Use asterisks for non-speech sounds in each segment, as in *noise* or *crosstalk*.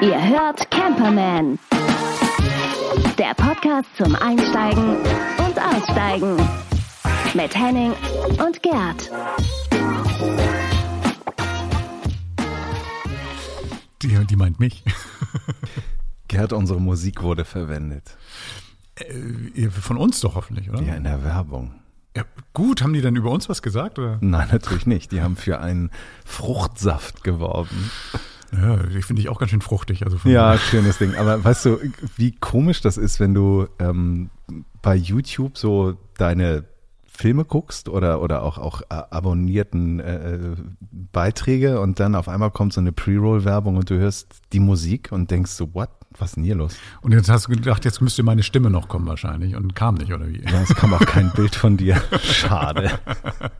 Ihr hört Camperman. Der Podcast zum Einsteigen und Aussteigen. Mit Henning und Gerd. Die, die meint mich. *laughs* Gerd, unsere Musik wurde verwendet. Äh, Von uns doch hoffentlich, oder? Ja, in der Werbung. Ja, gut, haben die dann über uns was gesagt? Oder? Nein, natürlich nicht. Die haben für einen Fruchtsaft geworben. Ja, ich finde ich auch ganz schön fruchtig. Also Ja, schönes Ding. Aber weißt du, wie komisch das ist, wenn du ähm, bei YouTube so deine Filme guckst oder, oder auch, auch äh, abonnierten äh, Beiträge und dann auf einmal kommt so eine Pre-Roll-Werbung und du hörst die Musik und denkst so, what? Was ist denn hier los? Und jetzt hast du gedacht, jetzt müsste meine Stimme noch kommen wahrscheinlich und kam nicht, oder wie? Ja, es kam auch kein Bild von dir. Schade. *laughs*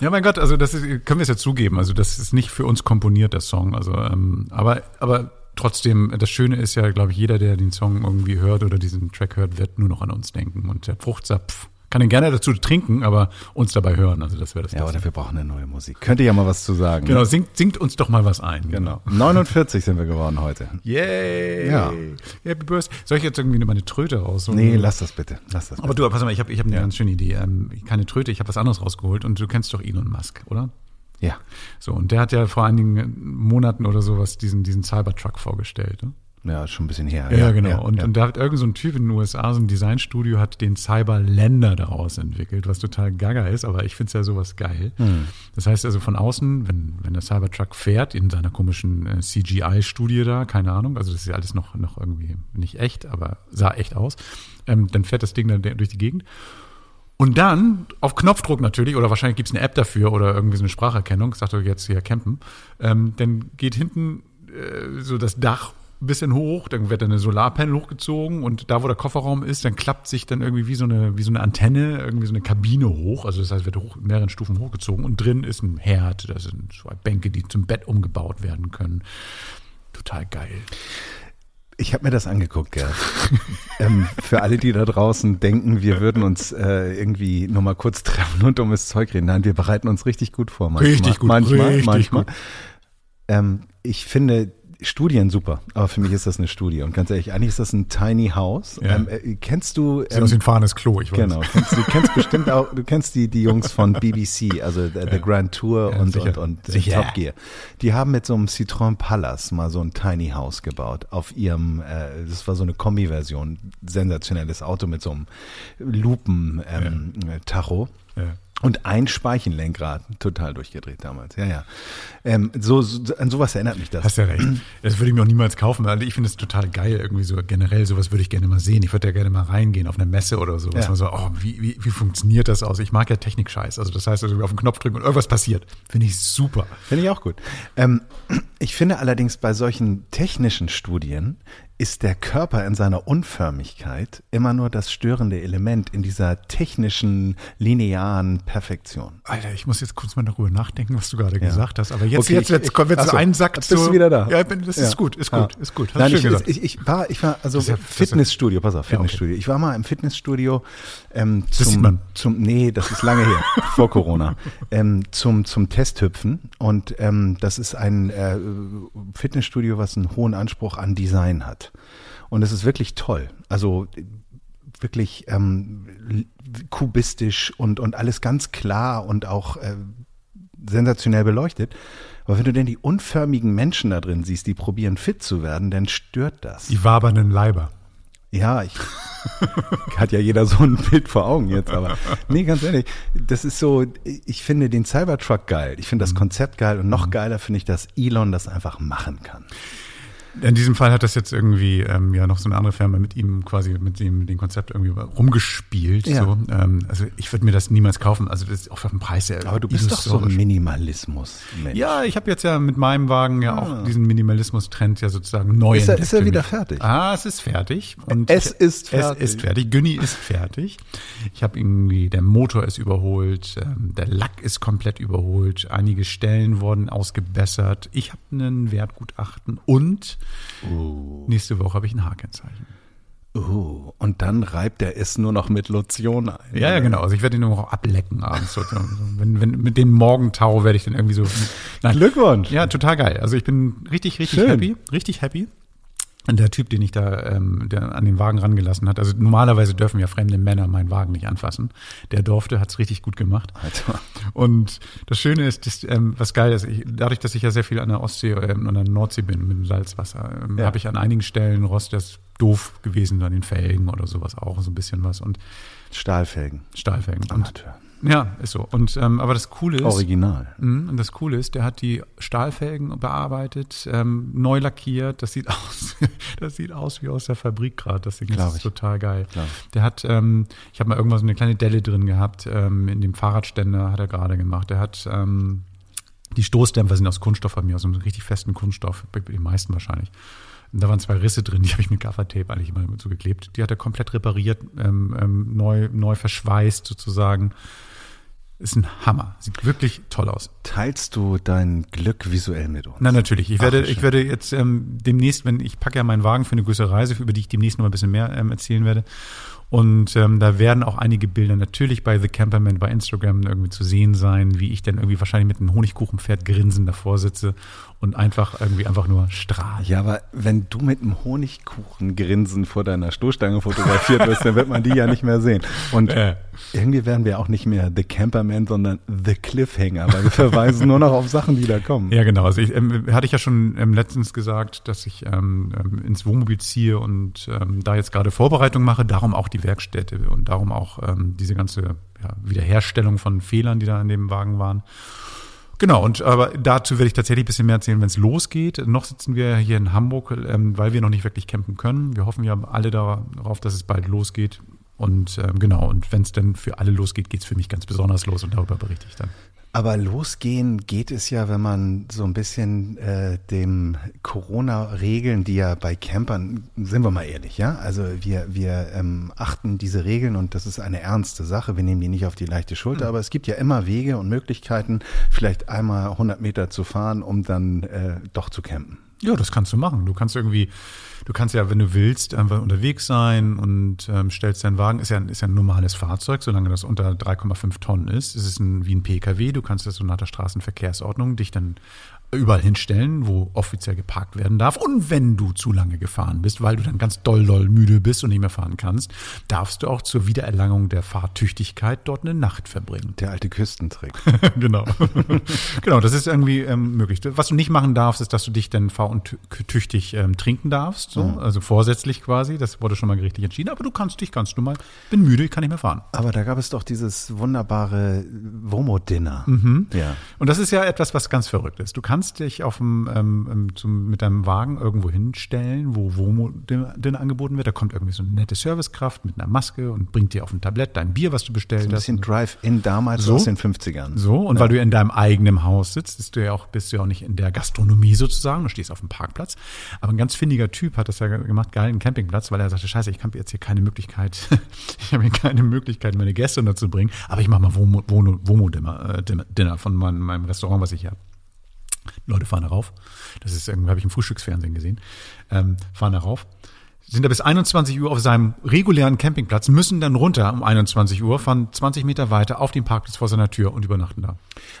Ja, mein Gott, also das ist, können wir es ja zugeben. Also das ist nicht für uns komponiert, der Song. Also, ähm, aber, aber trotzdem, das Schöne ist ja, glaube ich, jeder, der den Song irgendwie hört oder diesen Track hört, wird nur noch an uns denken. Und der Fruchtsaft kann ihn gerne dazu trinken, aber uns dabei hören. Also das wäre das Ja, Beste. oder wir brauchen eine neue Musik. Könnt ihr ja mal was zu sagen. Genau, singt, singt uns doch mal was ein. Genau. 49 sind wir geworden heute. Yay! Ja. Happy Birthday. Soll ich jetzt irgendwie meine Tröte raus? Nee, lass das bitte. Lass das Aber bitte. du, pass mal, ich habe ich hab eine ganz schöne Idee. Ähm, keine Tröte, ich habe was anderes rausgeholt und du kennst doch Elon Musk, oder? Ja. So, und der hat ja vor einigen Monaten oder sowas diesen, diesen Cybertruck vorgestellt. Ne? Ja, schon ein bisschen her. Ja, genau. Ja, und, ja. und da hat irgend so ein Typ in den USA, so ein Designstudio, hat den Cyberländer daraus entwickelt, was total gaga ist, aber ich finde es ja sowas geil. Hm. Das heißt also von außen, wenn, wenn der Cybertruck fährt, in seiner komischen äh, CGI-Studie da, keine Ahnung, also das ist ja alles noch, noch irgendwie nicht echt, aber sah echt aus, ähm, dann fährt das Ding dann durch die Gegend. Und dann, auf Knopfdruck natürlich, oder wahrscheinlich gibt's eine App dafür oder irgendwie so eine Spracherkennung, sagt er jetzt hier campen, ähm, dann geht hinten äh, so das Dach ein bisschen hoch, dann wird dann eine Solarpanel hochgezogen und da, wo der Kofferraum ist, dann klappt sich dann irgendwie wie so eine, wie so eine Antenne, irgendwie so eine Kabine hoch, also das heißt, wird hoch, in mehreren Stufen hochgezogen und drin ist ein Herd, da sind zwei Bänke, die zum Bett umgebaut werden können. Total geil. Ich habe mir das angeguckt, Gerd. *laughs* ähm, für alle, die da draußen denken, wir würden uns äh, irgendwie nur mal kurz treffen und dummes Zeug reden. Nein, wir bereiten uns richtig gut vor. Manchmal. Richtig gut, Manchmal, richtig manchmal. gut. Ähm, ich finde Studien super, aber für mich ist das eine Studie. Und ganz ehrlich, eigentlich ist das ein Tiny House. Ja. Ähm, äh, kennst du... Sieht aus wie ein fahrendes Klo, ich weiß. Genau, kennst, du kennst bestimmt auch, du kennst die, die Jungs von BBC, also The, The Grand Tour Ja, und, sicher. und, und Sicher. Top Gear. Die haben mit so einem Citroën Palace mal so ein Tiny House gebaut auf ihrem, äh, das war so eine Kombi-Version, sensationelles Auto mit so einem Lupen-Tacho. Ja. Und ein Speichenlenkrad, total durchgedreht damals. Ja, ja. Ähm, so, so, an sowas erinnert mich das. Hast ja recht. Das würde ich mir auch niemals kaufen. weil Ich finde es total geil, irgendwie so generell sowas würde ich gerne mal sehen. Ich würde ja gerne mal reingehen auf eine Messe oder so. Was Ja. man so, oh, wie, wie, wie funktioniert das aus? Ich mag ja Technik-Scheiß. Also das heißt, also auf den Knopf drücken und irgendwas passiert. Finde ich super. Finde ich auch gut. Ähm, ich finde allerdings bei solchen technischen Studien ist der Körper in seiner Unförmigkeit immer nur das störende Element in dieser technischen, linearen Perfektion. Alter, ich muss jetzt kurz mal darüber nachdenken, was du gerade gesagt hast. Aber jetzt, Okay, jetzt, ich- jetzt kommt jetzt ach so so, ein Sack bist zu. du wieder da? Ja, ich das ist Ja. gut, ist Ja. gut, ist gut. Hast Nein, ich, schön gesagt. ich, ich war, ich war also Das ja- das ja- Fitnessstudio, pass auf, Fitnessstudio. Ich war mal im Fitnessstudio ähm, zum, sieht man. zum, nee, das ist lange her, *laughs* vor Corona, ähm, zum, zum Testhüpfen. Und ähm, das ist ein äh, Fitnessstudio, was einen hohen Anspruch an Design hat. Und es ist wirklich toll. Also wirklich ähm, kubistisch und, und alles ganz klar und auch äh, sensationell beleuchtet. Aber wenn du denn die unförmigen Menschen da drin siehst, die probieren fit zu werden, dann stört das. Die wabernden Leiber. Ja, ich *laughs* hat ja jeder so ein Bild vor Augen jetzt, aber *laughs* nee, ganz ehrlich, das ist so, ich finde den Cybertruck geil, ich finde das Konzept geil und noch geiler finde ich, dass Elon das einfach machen kann. In diesem Fall hat das jetzt irgendwie ähm, ja noch so eine andere Firma mit ihm quasi mit dem den Konzept irgendwie rumgespielt. Ja. So. Ähm, also ich würde mir das niemals kaufen. Also das ist auch auf dem Preis her. Aber du bist doch so ein. Minimalismus, Mensch. Ja, ich habe jetzt ja mit meinem Wagen ja auch diesen Minimalismus-Trend ja sozusagen neu Ah. Ist er- ist er wieder mich. fertig? Ah, es ist fertig. Und Es ist fertig. Es ist fertig. Günni ist fertig. Ich habe irgendwie, der Motor ist überholt, ähm, der Lack ist komplett überholt, einige Stellen wurden ausgebessert. Ich habe einen Wertgutachten und Oh. nächste Woche habe ich ein H-Kennzeichen. Uh, und dann reibt er es nur noch mit Lotion ein. Ja, ja, genau. Also ich werde ihn nur noch ablecken abends. Wenn, wenn, mit dem Morgentau werde ich dann irgendwie so. Nein. Glückwunsch. Ja, total geil. Also ich bin richtig, richtig Schön. happy. Richtig happy. Der Typ, den ich da ähm, der an den Wagen rangelassen hat, also normalerweise dürfen ja fremde Männer meinen Wagen nicht anfassen. Der durfte, hat's richtig gut gemacht. Alter. Und das Schöne ist, dass, ähm, was geil ist, ich, dadurch, dass ich ja sehr viel an der Ostsee ähm, und an der Nordsee bin mit dem Salzwasser, ähm, Ja. habe ich an einigen Stellen Rost, das ist doof gewesen, an den Felgen oder sowas auch, so ein bisschen was. Und Stahlfelgen. Stahlfelgen. Und, Amateur. Ja, ist so. Und ähm, aber das Coole ist, Original. Mhm, Und das Coole ist, der hat die Stahlfelgen bearbeitet, ähm, neu lackiert. Das sieht *laughs* aus, das sieht aus wie aus der Fabrik gerade. Das Ding das ist ich. total geil. Glaub Der hat, ähm, ich habe mal irgendwas so eine kleine Delle drin gehabt. Ähm, in dem Fahrradständer hat er gerade gemacht. Der hat ähm, die Stoßdämpfer sind aus Kunststoff bei mir, aus einem richtig festen Kunststoff, bei den meisten wahrscheinlich. Und da waren zwei Risse drin, die habe ich mit Gaffertape eigentlich immer so geklebt. Die hat er komplett repariert, ähm, ähm, neu, neu verschweißt sozusagen. Ist ein Hammer. Sieht wirklich toll aus. Teilst du dein Glück visuell mit uns? Na natürlich. Ich Ach, werde, schön. ich werde jetzt ähm, demnächst, wenn ich packe ja meinen Wagen für eine größere Reise, über die ich demnächst noch ein bisschen mehr ähm, erzählen werde. Und ähm, da werden auch einige Bilder natürlich bei The Camperman bei Instagram irgendwie zu sehen sein, wie ich dann irgendwie wahrscheinlich mit einem Honigkuchenpferd grinsen davor sitze und einfach irgendwie einfach nur strahle. Ja, aber wenn du mit einem Honigkuchengrinsen vor deiner Stoßstange fotografiert wirst, dann wird man die ja nicht mehr sehen. Und Äh. irgendwie werden wir auch nicht mehr The Camperman, sondern The Cliffhanger, weil wir verweisen nur noch auf Sachen, die da kommen. Ja, genau. Also ich, ähm, hatte ich ja schon ähm, letztens gesagt, dass ich ähm, ähm, ins Wohnmobil ziehe und ähm, da jetzt gerade Vorbereitung mache, darum auch die Werkstätte und darum auch ähm, diese ganze ja, Wiederherstellung von Fehlern, die da in dem Wagen waren. Genau, und aber dazu werde ich tatsächlich ein bisschen mehr erzählen, wenn es losgeht. Noch sitzen wir hier in Hamburg, ähm, weil wir noch nicht wirklich campen können. Wir hoffen ja alle darauf, dass es bald losgeht. Und ähm, genau, und wenn es dann für alle losgeht, geht es für mich ganz besonders los und darüber berichte ich dann. Aber losgehen geht es ja, wenn man so ein bisschen äh, dem Corona-Regeln, die ja bei Campern, sind wir mal ehrlich, ja, also wir, wir ähm, achten diese Regeln und das ist eine ernste Sache, wir nehmen die nicht auf die leichte Schulter, aber es gibt ja immer Wege und Möglichkeiten, vielleicht einmal 100 Meter zu fahren, um dann äh, doch zu campen. Ja, das kannst du machen. Du kannst irgendwie, du kannst ja, wenn du willst, einfach unterwegs sein und ähm, stellst deinen Wagen. Ist ja, ist ja ein normales Fahrzeug, solange das unter 3,5 Tonnen ist. Es ist ein, wie ein PKW. Du kannst das so nach der Straßenverkehrsordnung dich dann überall hinstellen, wo offiziell geparkt werden darf. Und wenn du zu lange gefahren bist, weil du dann ganz doll, doll müde bist und nicht mehr fahren kannst, darfst du auch zur Wiedererlangung der Fahrtüchtigkeit dort eine Nacht verbringen. Der alte Küstentrick. *laughs* genau. *laughs* genau, das ist irgendwie ähm, möglich. Was du nicht machen darfst, ist, dass du dich dann fahrtüchtig ähm, trinken darfst. So. Also vorsätzlich quasi. Das wurde schon mal gerichtlich entschieden. Aber du kannst dich ganz normal, bin müde, ich kann nicht mehr fahren. Aber da gab es doch dieses wunderbare Womo-Dinner. Ja. Und das ist ja etwas, was ganz verrückt ist. Du kannst dich auf dem, ähm, ähm, zum, mit deinem Wagen irgendwo hinstellen, wo Womo dir angeboten wird. Da kommt irgendwie so eine nette Servicekraft mit einer Maske und bringt dir auf ein Tablett dein Bier, was du bestellt Ein hast. bisschen Drive-In damals So? aus den 50ern. So, und weil du in deinem eigenen Haus sitzt, bist du ja auch, bist du ja auch nicht in der Gastronomie sozusagen, du stehst auf dem Parkplatz. Aber ein ganz findiger Typ hat das ja gemacht, geil, einen Campingplatz, weil er sagte, scheiße, ich habe jetzt hier keine Möglichkeit, *laughs* ich habe hier keine Möglichkeit, meine Gäste unterzubringen, aber ich mache mal Womo, Womo, Womo Dinner, äh, Dinner von meinem, meinem Restaurant, was ich hier habe. Leute fahren darauf. Das ist irgendwie, habe ich im Frühstücksfernsehen gesehen. Ähm, fahren darauf. Sind da bis 21 Uhr auf seinem regulären Campingplatz, müssen dann runter um 21 Uhr, fahren 20 Meter weiter auf den Parkplatz vor seiner Tür und übernachten da.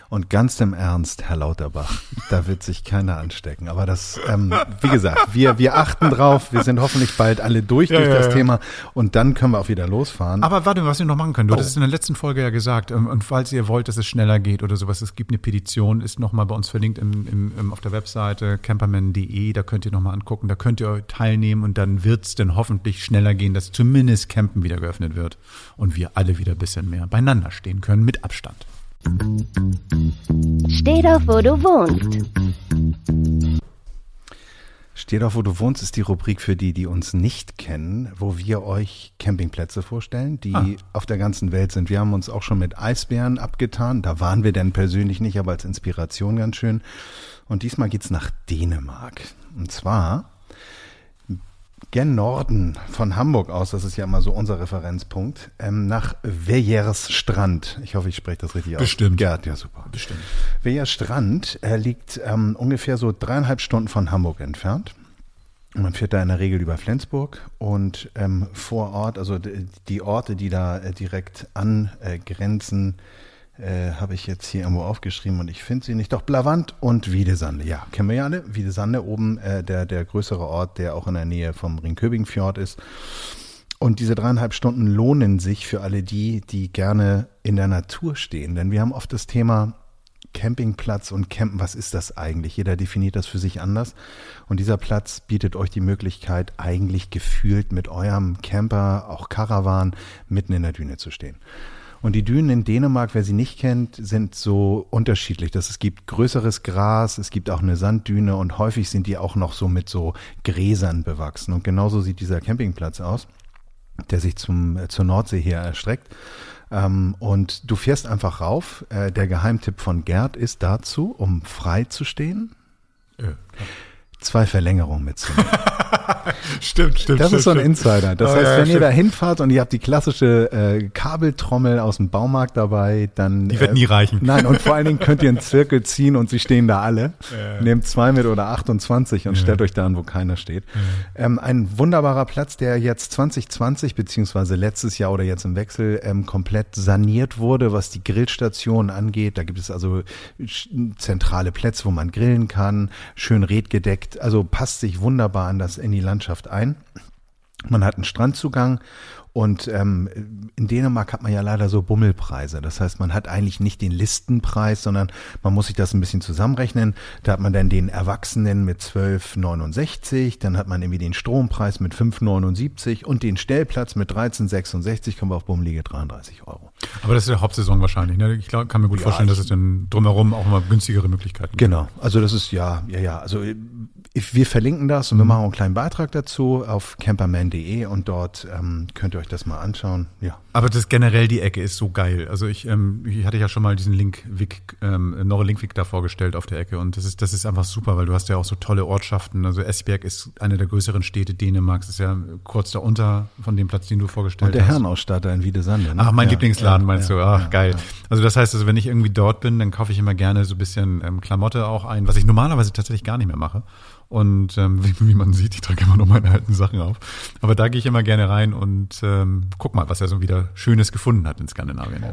Und ganz im Ernst, Herr Lauterbach, da wird sich keiner anstecken. Aber das, ähm, wie gesagt, wir, wir achten drauf. Wir sind hoffentlich bald alle durch Ja, durch ja, das ja. Thema. Und dann können wir auch wieder losfahren. Aber warte, was wir noch machen können. Du Oh. hattest es in der letzten Folge ja gesagt. ähm, Und falls ihr wollt, dass es schneller geht oder sowas, es gibt eine Petition, ist nochmal bei uns verlinkt im, im, im, auf der Webseite camperman.de. Da könnt ihr nochmal angucken. Da könnt ihr teilnehmen und dann wird es dann hoffentlich schneller gehen, dass zumindest Campen wieder geöffnet wird und wir alle wieder ein bisschen mehr beieinander stehen können mit Abstand. Steh doch, wo du wohnst. Steh doch, wo du wohnst, ist die Rubrik für die, die uns nicht kennen, wo wir euch Campingplätze vorstellen, die Ah. auf der ganzen Welt sind. Wir haben uns auch schon mit Eisbären abgetan. Da waren wir denn persönlich nicht, aber als Inspiration ganz schön. Und diesmal geht's nach Dänemark. Und zwar gen Norden von Hamburg aus, das ist ja immer so unser Referenzpunkt, ähm, nach Vejers Strand. Ich hoffe, ich spreche das richtig aus. Bestimmt. Ja, ja, super. Bestimmt. Vejers Strand äh, liegt ähm, ungefähr so dreieinhalb Stunden von Hamburg entfernt. Man fährt da in der Regel über Flensburg und ähm, vor Ort, also die Orte, die da äh, direkt angrenzen, äh, habe ich jetzt hier irgendwo aufgeschrieben und ich finde sie nicht. Doch Blavant und Wiedesande, ja, kennen wir ja alle. Wiedesande oben, äh, der, der größere Ort, der auch in der Nähe vom Ringköbing-Fjord ist. Und diese dreieinhalb Stunden lohnen sich für alle die, die gerne in der Natur stehen. Denn wir haben oft das Thema, Campingplatz und Campen, was ist das eigentlich? Jeder definiert das für sich anders. Und dieser Platz bietet euch die Möglichkeit, eigentlich gefühlt mit eurem Camper, auch Caravan, mitten in der Düne zu stehen. Und die Dünen in Dänemark, wer sie nicht kennt, sind so unterschiedlich. Dass es gibt größeres Gras, es gibt auch eine Sanddüne und häufig sind die auch noch so mit so Gräsern bewachsen. Und genauso sieht dieser Campingplatz aus, der sich zum, äh, zur Nordsee hier erstreckt. Ähm, und du fährst einfach rauf. Äh, der Geheimtipp von Gerd ist dazu, um frei zu stehen. Ja zwei Verlängerungen mitzunehmen. *laughs* stimmt, stimmt. Das stimmt, ist so ein. Insider. Das Oh, heißt, ja, wenn stimmt. ihr da hinfahrt und ihr habt die klassische äh, Kabeltrommel aus dem Baumarkt dabei, dann. Die wird äh, nie reichen. Nein, und vor allen Dingen könnt ihr einen *laughs* Zirkel ziehen und sie stehen da alle. Nehmt zwei mit oder 28 und stellt euch da an, wo keiner steht. Ähm, ein wunderbarer Platz, der jetzt 2020 beziehungsweise letztes Jahr oder jetzt im Wechsel ähm, komplett saniert wurde, was die Grillstationen angeht. Da gibt es also zentrale Plätze, wo man grillen kann, schön redgedeckt. Also passt sich wunderbar an das in die Landschaft ein. Man hat einen Strandzugang und ähm, in Dänemark hat man ja leider so Bummelpreise. Das heißt, man hat eigentlich nicht den Listenpreis, sondern man muss sich das ein bisschen zusammenrechnen. Da hat man dann den Erwachsenen mit 12,69, dann hat man irgendwie den Strompreis mit 5,79 und den Stellplatz mit 13,66, kommen wir auf bummelige 33 Euro. Aber das ist der Hauptsaison wahrscheinlich. Ne? Ich glaub, kann mir gut Ja, vorstellen, dass es dann drumherum auch mal günstigere Möglichkeiten gibt. Genau, also das ist ja, ja, ja. Also äh, wir verlinken das und wir machen auch einen kleinen Beitrag dazu auf camperman.de und dort ähm, könnt ihr euch das mal anschauen. Ja. Aber das generell die Ecke ist so geil. Also ich, ähm, ich hatte ja schon mal diesen Link, Wick, ähm, Norre Linkvik da vorgestellt auf der Ecke und das ist, das ist einfach super, weil du hast ja auch so tolle Ortschaften. Also Esbjerg ist eine der größeren Städte Dänemarks, ist ja kurz darunter von dem Platz, den du vorgestellt Und der hast. Herrenausstatter in Wiedesande. Ne? Ach, mein Ja, Lieblingsladen ja, meinst ja, du? Ach, geil. Also das heißt, also wenn ich irgendwie dort bin, dann kaufe ich immer gerne so ein bisschen ähm, Klamotte auch ein, was ich normalerweise tatsächlich gar nicht mehr mache. Und ähm, *laughs* wie, wie man sieht, ich trage immer nur meine alten Sachen auf. Aber da gehe ich immer gerne rein und ähm, guck mal, was er so wieder Schönes gefunden hat in Skandinavien.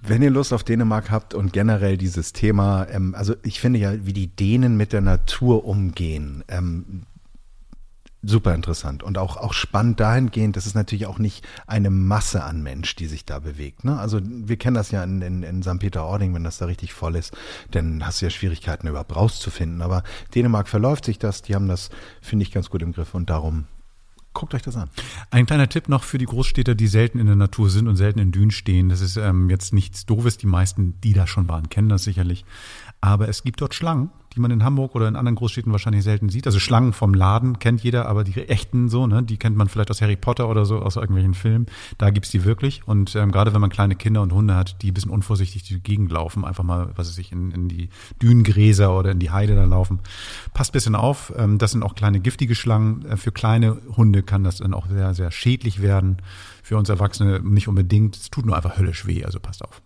Wenn ihr Lust auf Dänemark habt und generell dieses Thema, ähm, also ich finde ja, wie die Dänen mit der Natur umgehen, ähm, super interessant und auch, auch spannend dahingehend, das ist natürlich auch nicht eine Masse an Mensch, die sich da bewegt. Ne? Also wir kennen das ja in, in, in St. Peter-Ording, wenn das da richtig voll ist, dann hast du ja Schwierigkeiten überhaupt rauszufinden. Aber Dänemark verläuft sich das, die haben das, finde ich, ganz gut im Griff und darum guckt euch das an. Ein kleiner Tipp noch für die Großstädter, die selten in der Natur sind und selten in Dünen stehen. Das ist ähm, jetzt nichts Doofes. Die meisten, die da schon waren, kennen das sicherlich. Aber es gibt dort Schlangen, die man in Hamburg oder in anderen Großstädten wahrscheinlich selten sieht. Also Schlangen vom Laden kennt jeder, aber die echten so, ne, die kennt man vielleicht aus Harry Potter oder so, aus irgendwelchen Filmen. Da gibt's die wirklich. Und ähm, gerade wenn man kleine Kinder und Hunde hat, die ein bisschen unvorsichtig die Gegend laufen, einfach mal, was weiß ich, in, in die Dünengräser oder in die Heide da laufen. Passt bisschen auf. Ähm, das sind auch kleine giftige Schlangen. Äh, für kleine Hunde kann das dann auch sehr, sehr schädlich werden. Für uns Erwachsene nicht unbedingt. Es tut nur einfach höllisch weh, also passt auf.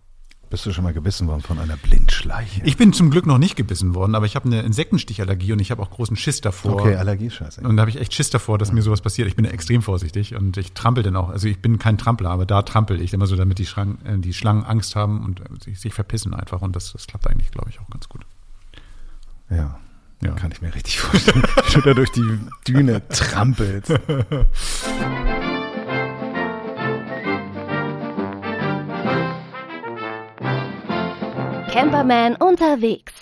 Bist du schon mal gebissen worden von einer Blindschleiche? Ich bin zum Glück noch nicht gebissen worden, aber ich habe eine Insektenstichallergie und ich habe auch großen Schiss davor. okay, Allergie, scheiße. Und da habe ich echt Schiss davor, dass mir sowas passiert. Ich bin extrem vorsichtig und ich trampel dann auch. Also ich bin kein Trampler, aber da trampel ich immer so, damit die, Schlangen, äh, die Schlangen Angst haben und äh, sich, sich verpissen einfach. Und das, das klappt eigentlich, glaube ich, auch ganz gut. Ja. Ja. Kann ich mir richtig vorstellen, *laughs* wie du da durch die Düne trampelst. *laughs* Camperman unterwegs.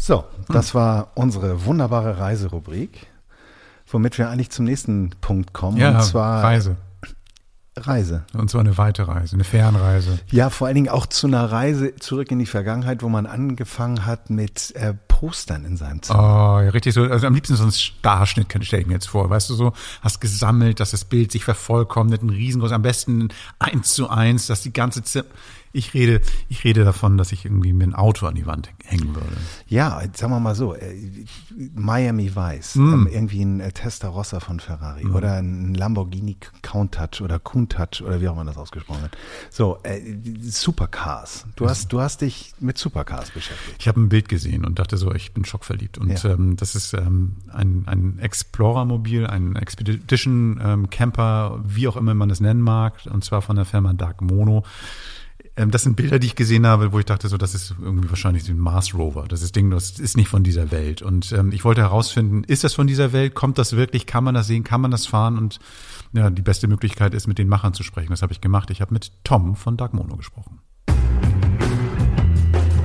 So, das war unsere wunderbare Reiserubrik, womit wir eigentlich zum nächsten Punkt kommen. Ja, und zwar Reise. Reise. Und zwar eine weite Reise, eine Fernreise. Ja, vor allen Dingen auch zu einer Reise zurück in die Vergangenheit, wo man angefangen hat mit äh, Postern in seinem Zimmer. Oh, ja, richtig so. Also am liebsten so ein Starschnitt stelle ich mir jetzt vor. Weißt du so, hast gesammelt, dass das Bild sich vervollkommnet, ein riesengroß, am besten eins zu eins, dass die ganze Zimmer. Ich rede, ich rede davon, dass ich irgendwie mir ein Auto an die Wand hängen würde. Ja, sagen wir mal so, äh, Miami Vice, Mm. ähm, irgendwie ein äh, Testarossa von Ferrari Mm. oder ein Lamborghini Countach oder Countach oder wie auch immer das ausgesprochen wird. So, äh, Supercars. Du hast, du hast dich mit Supercars beschäftigt. Ich habe ein Bild gesehen und dachte so, ich bin schockverliebt. Und Ja. ähm, das ist ähm, ein, ein Explorer-Mobil, ein Expedition ähm, wie auch immer man es nennen mag, und zwar von der Firma Dark Mono. Ähm, das sind Bilder, die ich gesehen habe, wo ich dachte, so, das ist irgendwie wahrscheinlich ein Mars Rover. Das ist Ding, das ist nicht von dieser Welt. Und ähm, ich wollte herausfinden, ist das von dieser Welt? Kommt das wirklich? Kann man das sehen? Kann man das fahren? Und ja, die beste Möglichkeit ist, mit den Machern zu sprechen. Das habe ich gemacht. Ich habe mit Tom von Dark Mono gesprochen.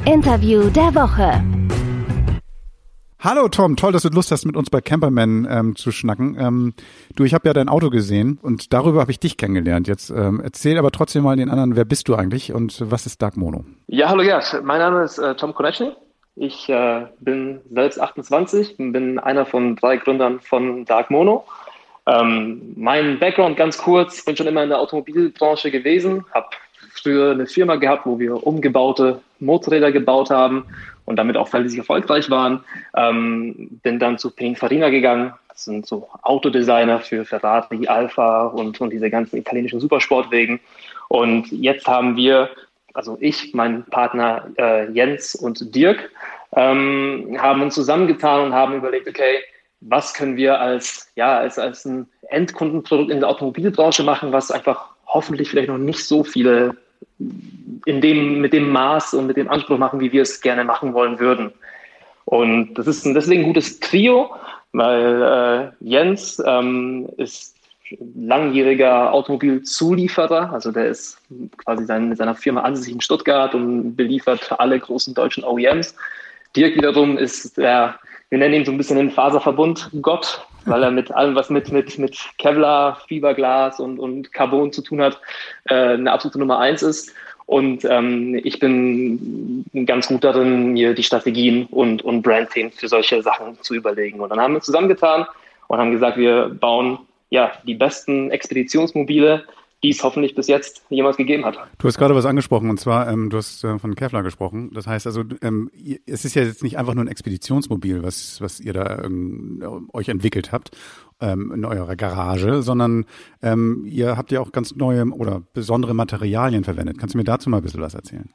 Interview der Woche. Hallo Tom, toll, dass du Lust hast, mit uns bei Camperman ähm, zu schnacken. Ähm, du, ich habe ja dein Auto gesehen und darüber habe ich dich kennengelernt. Jetzt ähm, erzähl aber trotzdem mal den anderen, wer bist du eigentlich und was ist Dark Mono? Ja, hallo Gerd. Mein Name ist äh, Tom Konechny. Ich äh, bin selbst 28 und bin einer von drei Gründern von Dark Mono. Ähm, mein Background ganz kurz, bin schon immer in der Automobilbranche gewesen, habe früher eine Firma gehabt, wo wir umgebaute Motorräder gebaut haben und damit auch völlig erfolgreich waren. Ähm, bin dann zu Pininfarina gegangen. Das sind so Autodesigner für Ferrari, Alfa und, und diese ganzen italienischen Supersportwegen. Und jetzt haben wir, also ich, mein Partner äh, Jens und Dirk, ähm, haben uns zusammengetan und haben überlegt, okay, was können wir als, ja, als, als ein Endkundenprodukt in der Automobilbranche machen, was einfach hoffentlich vielleicht noch nicht so viele in dem, mit dem Maß und mit dem Anspruch machen, wie wir es gerne machen wollen würden. Und das ist deswegen ein gutes Trio, weil äh, Jens ähm, ist langjähriger Automobilzulieferer, also der ist quasi sein, seiner Firma ansässig in Stuttgart und beliefert alle großen deutschen OEMs. Dirk wiederum ist der, wir nennen ihn so ein bisschen den Faserverbund Gott, weil er mit allem, was mit, mit, mit Kevlar, Fiberglas und, und Carbon zu tun hat, äh, eine absolute Nummer eins ist. Und ähm, ich bin ganz gut darin, mir die Strategien und, und Brandthemen für solche Sachen zu überlegen. Und dann haben wir zusammengetan und haben gesagt, wir bauen ja die besten Expeditionsmobile, die es hoffentlich bis jetzt jemals gegeben hat. Du hast gerade was angesprochen und zwar, ähm, du hast äh, von Kevlar gesprochen. Das heißt also, ähm, es ist ja jetzt nicht einfach nur ein Expeditionsmobil, was, was ihr da ähm, euch entwickelt habt ähm, in eurer Garage, sondern ähm, ihr habt ja auch ganz neue oder besondere Materialien verwendet. Kannst du mir dazu mal ein bisschen was erzählen?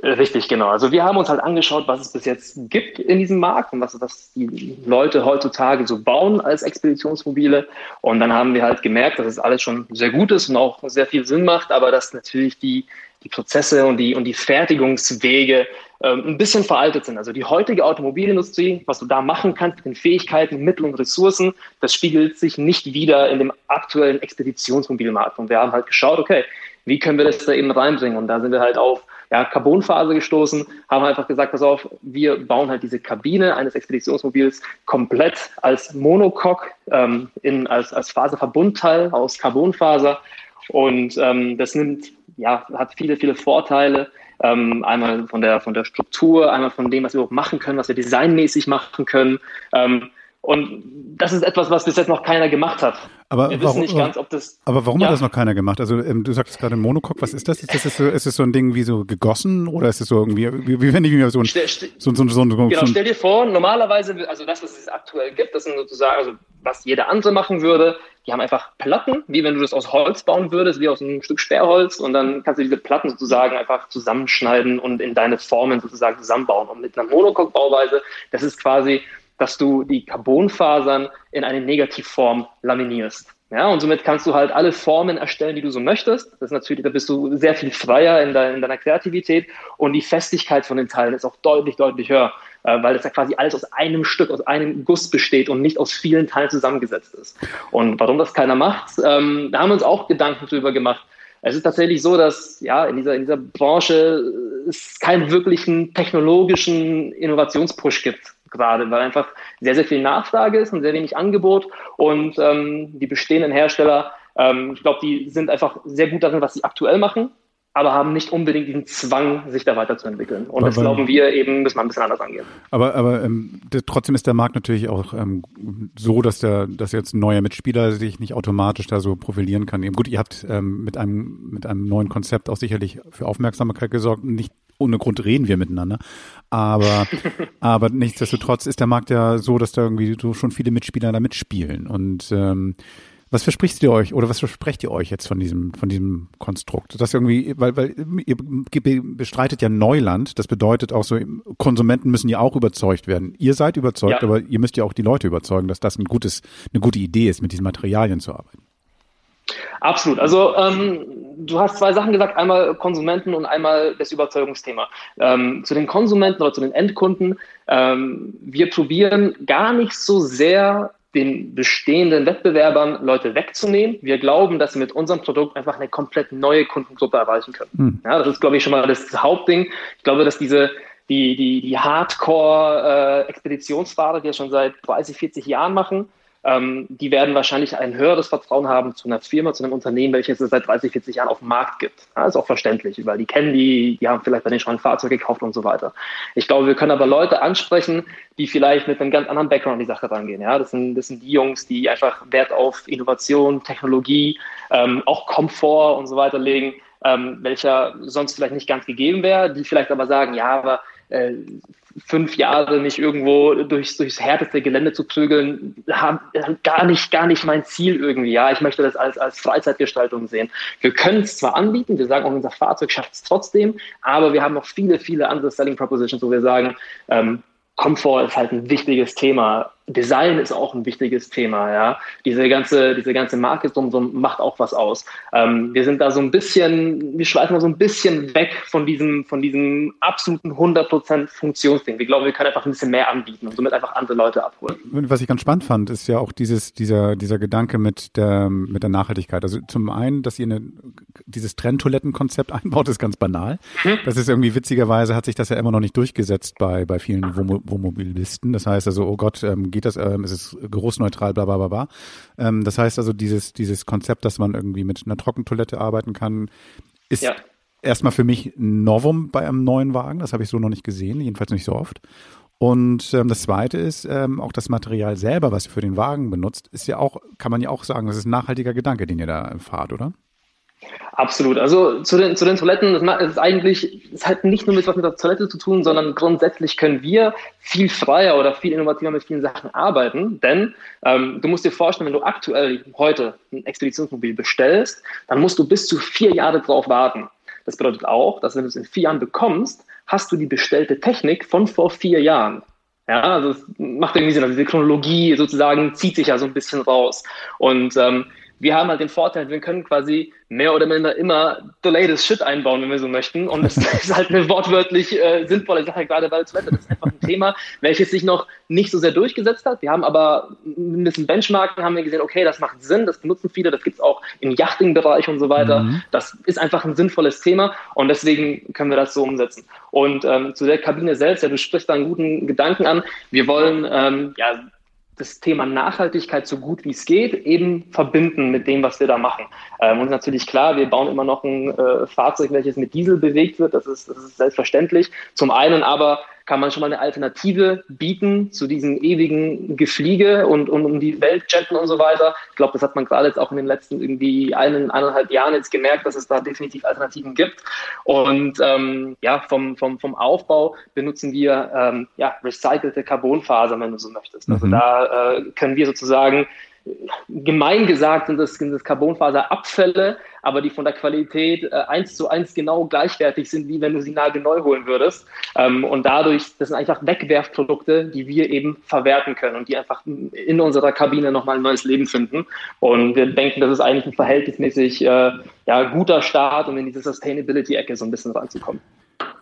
Richtig, genau. Also wir haben uns halt angeschaut, was es bis jetzt gibt in diesem Markt und was, was die Leute heutzutage so bauen als Expeditionsmobile. Und dann haben wir halt gemerkt, dass es alles schon sehr gut ist und auch sehr viel Sinn macht, aber dass natürlich die, die Prozesse und die, und die Fertigungswege ähm, ein bisschen veraltet sind. Also die heutige Automobilindustrie, was du da machen kannst mit den Fähigkeiten, Mitteln und Ressourcen, das spiegelt sich nicht wieder in dem aktuellen Expeditionsmobilmarkt. Und wir haben halt geschaut, okay, wie können wir das da eben reinbringen? Und da sind wir halt auf ja, Carbonphase gestoßen, haben einfach gesagt, pass auf, wir bauen halt diese Kabine eines Expeditionsmobils komplett als Monocoque, ähm, in, als, als Faserverbundteil aus Carbonfaser. Und ähm, das nimmt, ja, hat viele, viele Vorteile. Ähm, einmal von der, von der Struktur, einmal von dem, was wir überhaupt machen können, was wir designmäßig machen können. Ähm, und das ist etwas, was bis jetzt noch keiner gemacht hat. Aber wir warum- wissen nicht ganz, ob das. Aber warum Ja. hat das noch keiner gemacht? Also ähm, du sagst gerade Monocoque, was ist das? Ist das so, ist es so ein Ding wie so gegossen oder ist es so irgendwie, wie, wie wenn ich mir so ein, so, so, so, so, Genau, so stell dir vor, normalerweise, also das, was es aktuell gibt, das sind sozusagen, also was jeder andere machen würde, die haben einfach Platten, wie wenn du das aus Holz bauen würdest, wie aus einem Stück Sperrholz und dann kannst du diese Platten sozusagen einfach zusammenschneiden und in deine Formen sozusagen zusammenbauen. Und mit einer Monocoque-Bauweise, das ist quasi, dass du die Carbonfasern in eine Negativform laminierst. Ja, und somit kannst du halt alle Formen erstellen, die du so möchtest. Das ist natürlich, da bist du sehr viel freier in, dein, in deiner Kreativität und die Festigkeit von den Teilen ist auch deutlich, deutlich höher, äh, weil das ja quasi alles aus einem Stück, aus einem Guss besteht und nicht aus vielen Teilen zusammengesetzt ist. Und warum das keiner macht, ähm, da haben wir uns auch Gedanken drüber gemacht. Es ist tatsächlich so, dass ja in dieser, in dieser Branche es keinen wirklichen technologischen Innovationspush gibt gerade, weil einfach sehr, sehr viel Nachfrage ist und sehr wenig Angebot und ähm, die bestehenden Hersteller, ähm, ich glaube, die sind einfach sehr gut darin, was sie aktuell machen aber haben nicht unbedingt diesen Zwang, sich da weiterzuentwickeln. Und aber, das glauben wir eben, müssen wir ein bisschen anders angehen. Aber, aber ähm, trotzdem ist der Markt natürlich auch ähm, so, dass der, dass jetzt ein neuer Mitspieler sich nicht automatisch da so profilieren kann. Eben gut, ihr habt ähm, mit einem mit einem neuen Konzept auch sicherlich für Aufmerksamkeit gesorgt. Nicht ohne Grund reden wir miteinander. Aber, *laughs* aber nichtsdestotrotz ist der Markt ja so, dass da irgendwie so schon viele Mitspieler da mitspielen. Und ähm, was verspricht ihr euch oder was versprecht ihr euch jetzt von diesem, von diesem Konstrukt? Das irgendwie, weil, weil ihr bestreitet ja Neuland. Das bedeutet auch so, Konsumenten müssen ja auch überzeugt werden. Ihr seid überzeugt, ja. aber ihr müsst ja auch die Leute überzeugen, dass das ein gutes, eine gute Idee ist, mit diesen Materialien zu arbeiten. Absolut. Also ähm, du hast zwei Sachen gesagt, einmal Konsumenten und einmal das Überzeugungsthema. Ähm, zu den Konsumenten oder zu den Endkunden, ähm, wir probieren gar nicht so sehr den bestehenden Wettbewerbern Leute wegzunehmen. Wir glauben, dass wir mit unserem Produkt einfach eine komplett neue Kundengruppe erreichen können. Hm. Ja, das ist, glaube ich, schon mal das Hauptding. Ich glaube, dass diese die, die, die Hardcore-Expeditionsfahrer, äh, die das schon seit 30, 40 Jahren machen, ähm, die werden wahrscheinlich ein höheres Vertrauen haben zu einer Firma, zu einem Unternehmen, welches es seit 30, 40 Jahren auf dem Markt gibt. Ja, ist auch verständlich, weil die kennen die, die haben vielleicht bei denen schon ein Fahrzeug gekauft und so weiter. Ich glaube, wir können aber Leute ansprechen, die vielleicht mit einem ganz anderen Background die Sache rangehen. Ja, das sind, das sind die Jungs, die einfach Wert auf Innovation, Technologie, ähm, auch Komfort und so weiter legen, ähm, welcher sonst vielleicht nicht ganz gegeben wäre, die vielleicht aber sagen, ja, aber äh, fünf Jahre mich irgendwo durchs, durchs härteste Gelände zu prügeln, haben, gar nicht, gar nicht mein Ziel irgendwie. Ja, ich möchte das als, als Freizeitgestaltung sehen. Wir können es zwar anbieten, wir sagen auch, unser Fahrzeug schafft es trotzdem, aber wir haben noch viele, viele andere Selling Propositions, wo wir sagen, ähm, Komfort ist halt ein wichtiges Thema. Design ist auch ein wichtiges Thema, ja. Diese ganze, diese ganze Marke drumherum macht auch was aus. Ähm, wir sind da so ein bisschen, wir schweifen da so ein bisschen weg von diesem, von diesem absoluten 100% Funktionsding. Wir glauben, wir können einfach ein bisschen mehr anbieten und somit einfach andere Leute abholen. Was ich ganz spannend fand, ist ja auch dieses, dieser, dieser Gedanke mit der, mit der Nachhaltigkeit. Also zum einen, dass ihr eine, dieses Trenntoilettenkonzept *laughs* einbaut, ist ganz banal. Hm? Das ist irgendwie witzigerweise hat sich das ja immer noch nicht durchgesetzt bei, bei vielen Wohnmobilisten. Das heißt also, oh Gott, ähm, geht das, ähm, ist es geruchsneutral, bla bla bla bla. Ähm, das heißt also, dieses, dieses Konzept, dass man irgendwie mit einer Trockentoilette arbeiten kann, ist ja. erstmal für mich ein Novum bei einem neuen Wagen. Das habe ich so noch nicht gesehen, jedenfalls nicht so oft. Und ähm, das Zweite ist, ähm, auch das Material selber, was ihr für den Wagen benutzt, ist ja auch, kann man ja auch sagen, das ist ein nachhaltiger Gedanke, den ihr da fahrt, oder? Absolut. Also zu den, zu den Toiletten, das ist eigentlich, es hat nicht nur mit was mit der Toilette zu tun, sondern grundsätzlich können wir viel freier oder viel innovativer mit vielen Sachen arbeiten. Denn ähm, du musst dir vorstellen, wenn du aktuell heute ein Expeditionsmobil bestellst, dann musst du bis zu vier Jahre drauf warten. Das bedeutet auch, dass wenn du es in vier Jahren bekommst, hast du die bestellte Technik von vor vier Jahren. Ja, also es macht irgendwie Sinn. Also diese Chronologie sozusagen zieht sich ja so ein bisschen raus. Und ähm, wir haben halt den Vorteil, wir können quasi mehr oder minder immer the latest shit einbauen, wenn wir so möchten. Und das *laughs* ist halt eine wortwörtlich äh, sinnvolle Sache, gerade bei Toilette. Das ist einfach ein Thema, welches sich noch nicht so sehr durchgesetzt hat. Wir haben aber ein bisschen Benchmarken, haben wir gesehen, okay, das macht Sinn, das benutzen viele, das gibt's auch im Yachting-Bereich und so weiter. Mhm. Das ist einfach ein sinnvolles Thema und deswegen können wir das so umsetzen. Und ähm, zu der Kabine selbst, ja, du sprichst da einen guten Gedanken an. Wir wollen ähm, ja das Thema Nachhaltigkeit so gut wie es geht eben verbinden mit dem, was wir da machen. Ähm, und natürlich klar, wir bauen immer noch ein äh, Fahrzeug, welches mit Diesel bewegt wird. Das ist, das ist selbstverständlich. Zum einen aber kann man schon mal eine Alternative bieten zu diesem ewigen Gefliege und, und um die Welt jetten und so weiter. Ich glaube, das hat man gerade jetzt auch in den letzten irgendwie einen, eineinhalb Jahren jetzt gemerkt, dass es da definitiv Alternativen gibt. Und ähm, ja, vom, vom, vom Aufbau benutzen wir ähm, ja, recycelte Carbonfasern, wenn du so möchtest. Also mhm. da äh, können wir sozusagen gemein gesagt sind das, sind das Carbonfaserabfälle, aber die von der Qualität äh, eins zu eins genau gleichwertig sind, wie wenn du sie nagelneu holen würdest. Ähm, und dadurch, das sind einfach Wegwerfprodukte, die wir eben verwerten können und die einfach in unserer Kabine nochmal ein neues Leben finden. Und wir denken, das ist eigentlich ein verhältnismäßig äh, ja, guter Start, um in diese Sustainability-Ecke so ein bisschen reinzukommen.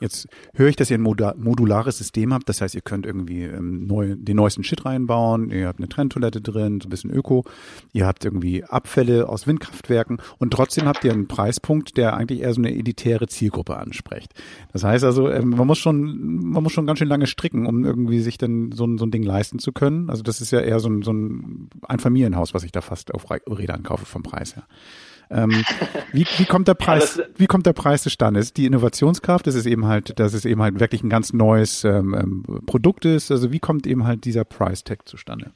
Jetzt höre ich, dass ihr ein modulares System habt. Das heißt, ihr könnt irgendwie ähm, neu, den neuesten Shit reinbauen. Ihr habt eine Trenntoilette drin, so ein bisschen Öko. Ihr habt irgendwie Abfälle aus Windkraftwerken. Und trotzdem habt ihr einen Preispunkt, der eigentlich eher so eine elitäre Zielgruppe anspricht. Das heißt also, ähm, man muss schon, man muss schon ganz schön lange stricken, um irgendwie sich dann so ein, so ein Ding leisten zu können. Also das ist ja eher so ein, so ein Einfamilienhaus, was ich da fast auf Rädern kaufe vom Preis her. Ähm, wie, wie kommt der Preis, ja, wie kommt der Preis zustande? Ist die Innovationskraft, das ist eben halt, dass es eben halt wirklich ein ganz neues ähm, ähm Produkt ist. Also wie kommt eben halt dieser Price Tag zustande?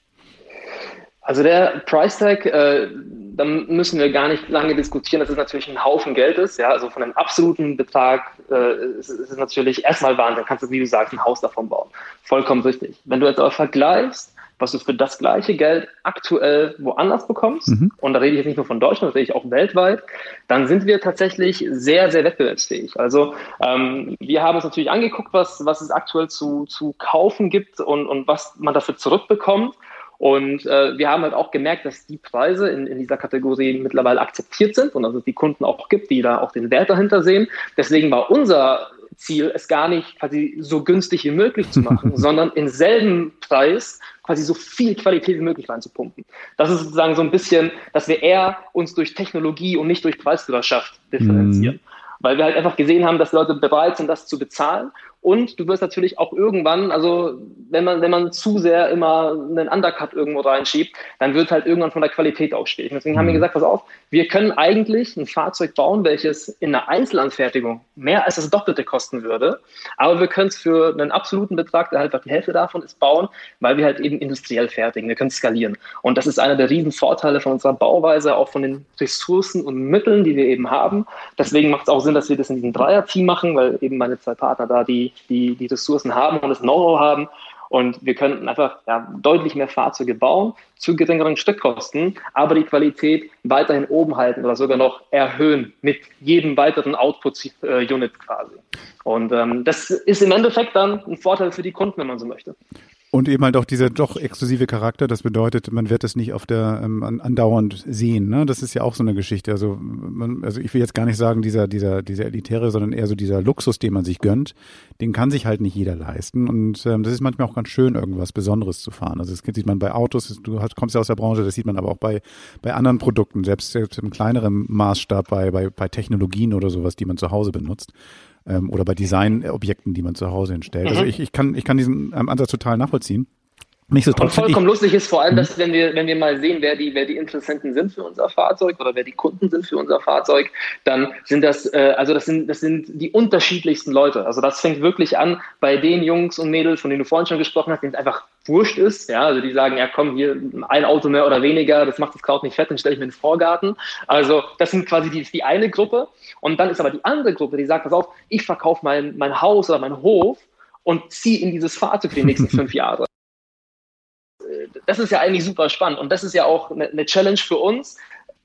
Also der Price Tag, äh, da müssen wir gar nicht lange diskutieren, dass es natürlich ein Haufen Geld ist. Ja, also von einem absoluten Betrag äh, ist, ist es natürlich erstmal Wahnsinn. Kannst du, wie du sagst, ein Haus davon bauen. Vollkommen richtig. Wenn du jetzt aber vergleichst, was du für das gleiche Geld aktuell woanders bekommst, mhm. und da rede ich jetzt nicht nur von Deutschland, da rede ich auch weltweit, dann sind wir tatsächlich sehr, sehr wettbewerbsfähig. Also ähm, wir haben uns natürlich angeguckt, was, was es aktuell zu, zu kaufen gibt und, und was man dafür zurückbekommt. Und äh, wir haben halt auch gemerkt, dass die Preise in, in dieser Kategorie mittlerweile akzeptiert sind und dass es die Kunden auch gibt, die da auch den Wert dahinter sehen. Deswegen war unser Ziel, es gar nicht quasi so günstig wie möglich zu machen, *laughs* sondern im selben Preis quasi so viel Qualität wie möglich reinzupumpen. Das ist sozusagen so ein bisschen, dass wir eher uns durch Technologie und nicht durch Preisführerschaft differenzieren. Mhm. Weil wir halt einfach gesehen haben, dass Leute bereit sind, das zu bezahlen und du wirst natürlich auch irgendwann, also wenn man, wenn man zu sehr immer einen Undercut irgendwo reinschiebt, dann wird halt irgendwann von der Qualität auch schwierig. Deswegen haben wir mhm. gesagt, pass auf, wir können eigentlich ein Fahrzeug bauen, welches in einer Einzelanfertigung mehr als das Doppelte kosten würde, aber wir können es für einen absoluten Betrag, der halt die Hälfte davon ist, bauen, weil wir halt eben industriell fertigen. Wir können skalieren. Und das ist einer der riesen Vorteile von unserer Bauweise, auch von den Ressourcen und Mitteln, die wir eben haben. Deswegen macht es auch Sinn, dass wir das in diesem Dreier-Team machen, weil eben meine zwei Partner da die die die Ressourcen haben und das Know-how haben. Und wir könnten einfach ja, deutlich mehr Fahrzeuge bauen zu geringeren Stückkosten, aber die Qualität weiterhin oben halten oder sogar noch erhöhen mit jedem weiteren Output-Unit quasi. Und ähm, das ist im Endeffekt dann ein Vorteil für die Kunden, wenn man so möchte. Und eben halt auch dieser doch exklusive Charakter, das bedeutet, man wird es nicht auf der ähm, andauernd sehen. Ne? Das ist ja auch so eine Geschichte. Also, man, also ich will jetzt gar nicht sagen, dieser, dieser, dieser elitäre, sondern eher so dieser Luxus, den man sich gönnt, den kann sich halt nicht jeder leisten. Und ähm, das ist manchmal auch ganz schön, irgendwas Besonderes zu fahren. Also das sieht man bei Autos, du kommst ja aus der Branche, das sieht man aber auch bei, bei anderen Produkten, selbst, selbst im kleineren Maßstab bei, bei, bei Technologien oder sowas, die man zu Hause benutzt ähm, oder bei Designobjekten, die man zu Hause hinstellt. Also mhm. Also ich, ich, kann, ich kann diesen ähm, Ansatz total nachvollziehen. Nicht so und vollkommen ich, lustig ist vor allem, dass wenn wir, wenn wir mal sehen, wer die, wer die Interessenten sind für unser Fahrzeug oder wer die Kunden sind für unser Fahrzeug, dann sind das, äh, also das sind, das sind die unterschiedlichsten Leute. Also das fängt wirklich an bei den Jungs und Mädels, von denen du vorhin schon gesprochen hast, denen es einfach wurscht ist. Ja, also die sagen, ja komm, hier ein Auto mehr oder weniger, das macht das Kraut nicht fett, dann stelle ich mir den Vorgarten. Also das sind quasi die, die eine Gruppe. Und dann ist aber die andere Gruppe, die sagt, pass auf, ich verkaufe mein, mein Haus oder meinen Hof und ziehe in dieses Fahrzeug für die nächsten *laughs* fünf Jahre das ist ja eigentlich super spannend und das ist ja auch eine Challenge für uns,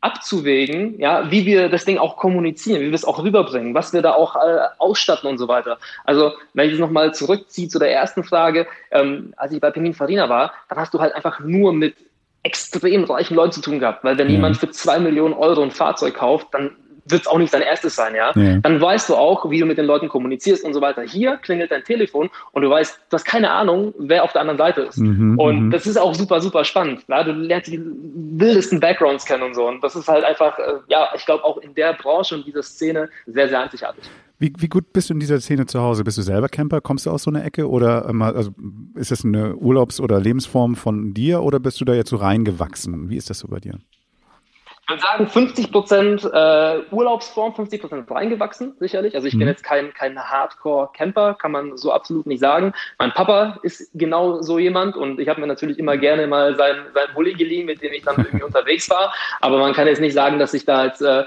abzuwägen, ja, wie wir das Ding auch kommunizieren, wie wir es auch rüberbringen, was wir da auch äh, ausstatten und so weiter. Also, wenn ich es nochmal zurückziehe zu der ersten Frage, ähm, als ich bei Farina war, dann hast du halt einfach nur mit extrem reichen Leuten zu tun gehabt, weil wenn mhm. jemand für zwei Millionen Euro ein Fahrzeug kauft, dann wird es auch nicht dein erstes sein, ja? ja? Dann weißt du auch, wie du mit den Leuten kommunizierst und so weiter. Hier klingelt dein Telefon und du weißt, du hast keine Ahnung, wer auf der anderen Seite ist. Mhm, und mhm. das ist auch super, super spannend. Ja? Du lernst die wildesten Backgrounds kennen und so. Und das ist halt einfach, äh, ja, ich glaube auch in der Branche und dieser Szene sehr, sehr einzigartig. Wie, wie gut bist du in dieser Szene zu Hause? Bist du selber Camper? Kommst du aus so einer Ecke? Oder ähm, also, ist das eine Urlaubs- oder Lebensform von dir oder bist du da jetzt so reingewachsen? Wie ist das so bei dir? Ich würde sagen, 50 Prozent äh, Urlaubsform, 50 Prozent reingewachsen, sicherlich. Also ich mhm. bin jetzt kein, kein Hardcore-Camper, kann man so absolut nicht sagen. Mein Papa ist genau so jemand und ich habe mir natürlich immer gerne mal sein, sein Bulli geliehen, mit dem ich dann irgendwie *laughs* unterwegs war. Aber man kann jetzt nicht sagen, dass ich da jetzt äh,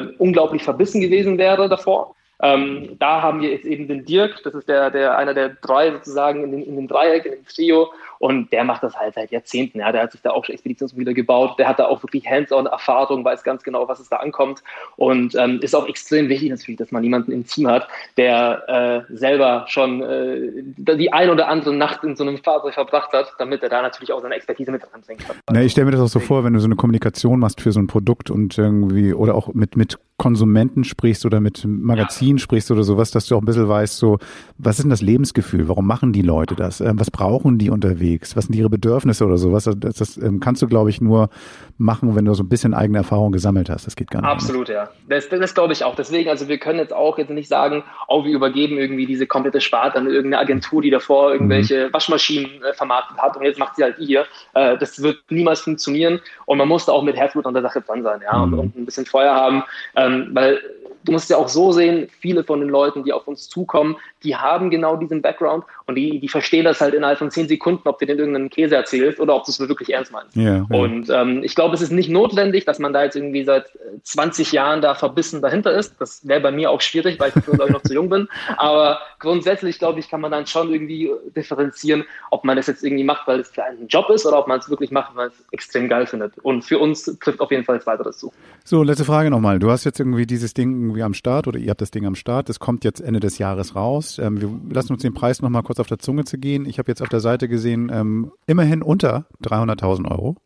ähm, unglaublich verbissen gewesen wäre davor. Ähm, da haben wir jetzt eben den Dirk, das ist der, der einer der drei sozusagen in, den, in dem Dreieck, in dem Trio. Und der macht das halt seit Jahrzehnten. Ja. Der hat sich da auch schon Expeditionsmobile gebaut. Der hat da auch wirklich Hands-on-Erfahrung, weiß ganz genau, was es da ankommt. Und ähm, ist auch extrem wichtig natürlich, dass man jemanden im Team hat, der äh, selber schon äh, die ein oder andere Nacht in so einem Fahrzeug verbracht hat, damit er da natürlich auch seine Expertise mit ranbringen kann. Na, ich stelle mir das auch so vor, wenn du so eine Kommunikation machst für so ein Produkt und irgendwie oder auch mit, mit Konsumenten sprichst oder mit Magazinen sprichst oder sowas, dass du auch ein bisschen weißt, so, was ist denn das Lebensgefühl? Warum machen die Leute das? Ähm, was brauchen die unterwegs? Was sind ihre Bedürfnisse oder sowas? Also das, das ähm, kannst du, glaube ich, nur machen, wenn du so ein bisschen eigene Erfahrung gesammelt hast. Das geht gar nicht. Absolut, ja. Das, das, glaube ich auch. Deswegen, also wir können jetzt auch jetzt nicht sagen, oh, wir übergeben irgendwie diese komplette Sparte an irgendeine Agentur, die davor irgendwelche mhm. Waschmaschinen äh, vermarktet hat und jetzt macht sie halt ihr. Äh, das wird niemals funktionieren und man muss da auch mit Herzblut an der Sache dran sein, ja, mhm. und, und, ein bisschen Feuer haben, ähm, weil du musst ja auch so sehen, viele von den Leuten, die auf uns zukommen, die haben genau diesen Background und die, die verstehen das halt innerhalb von zehn Sekunden, ob du denen irgendeinen Käse erzählst oder ob du es wirklich ernst meinst. Ja, ja. Und ähm, ich glaube, es ist nicht notwendig, dass man da jetzt irgendwie seit 20 Jahren da verbissen dahinter ist. Das wäre bei mir auch schwierig, weil ich glaube ich noch zu jung bin. Aber grundsätzlich, glaube ich, kann man dann schon irgendwie differenzieren, ob man das jetzt irgendwie macht, weil es für einen Job ist oder ob man es wirklich macht, weil es extrem geil findet. Und für uns trifft auf jeden Fall das Weiteres zu. So, letzte Frage nochmal. Du hast jetzt irgendwie dieses Ding irgendwie am Start oder ihr habt das Ding am Start. Das kommt jetzt Ende des Jahres raus. Ähm, wir lassen uns den Preis nochmal kurz auf der Zunge zu gehen. Ich habe jetzt auf der Seite gesehen, ähm, immerhin unter 300.000 Euro.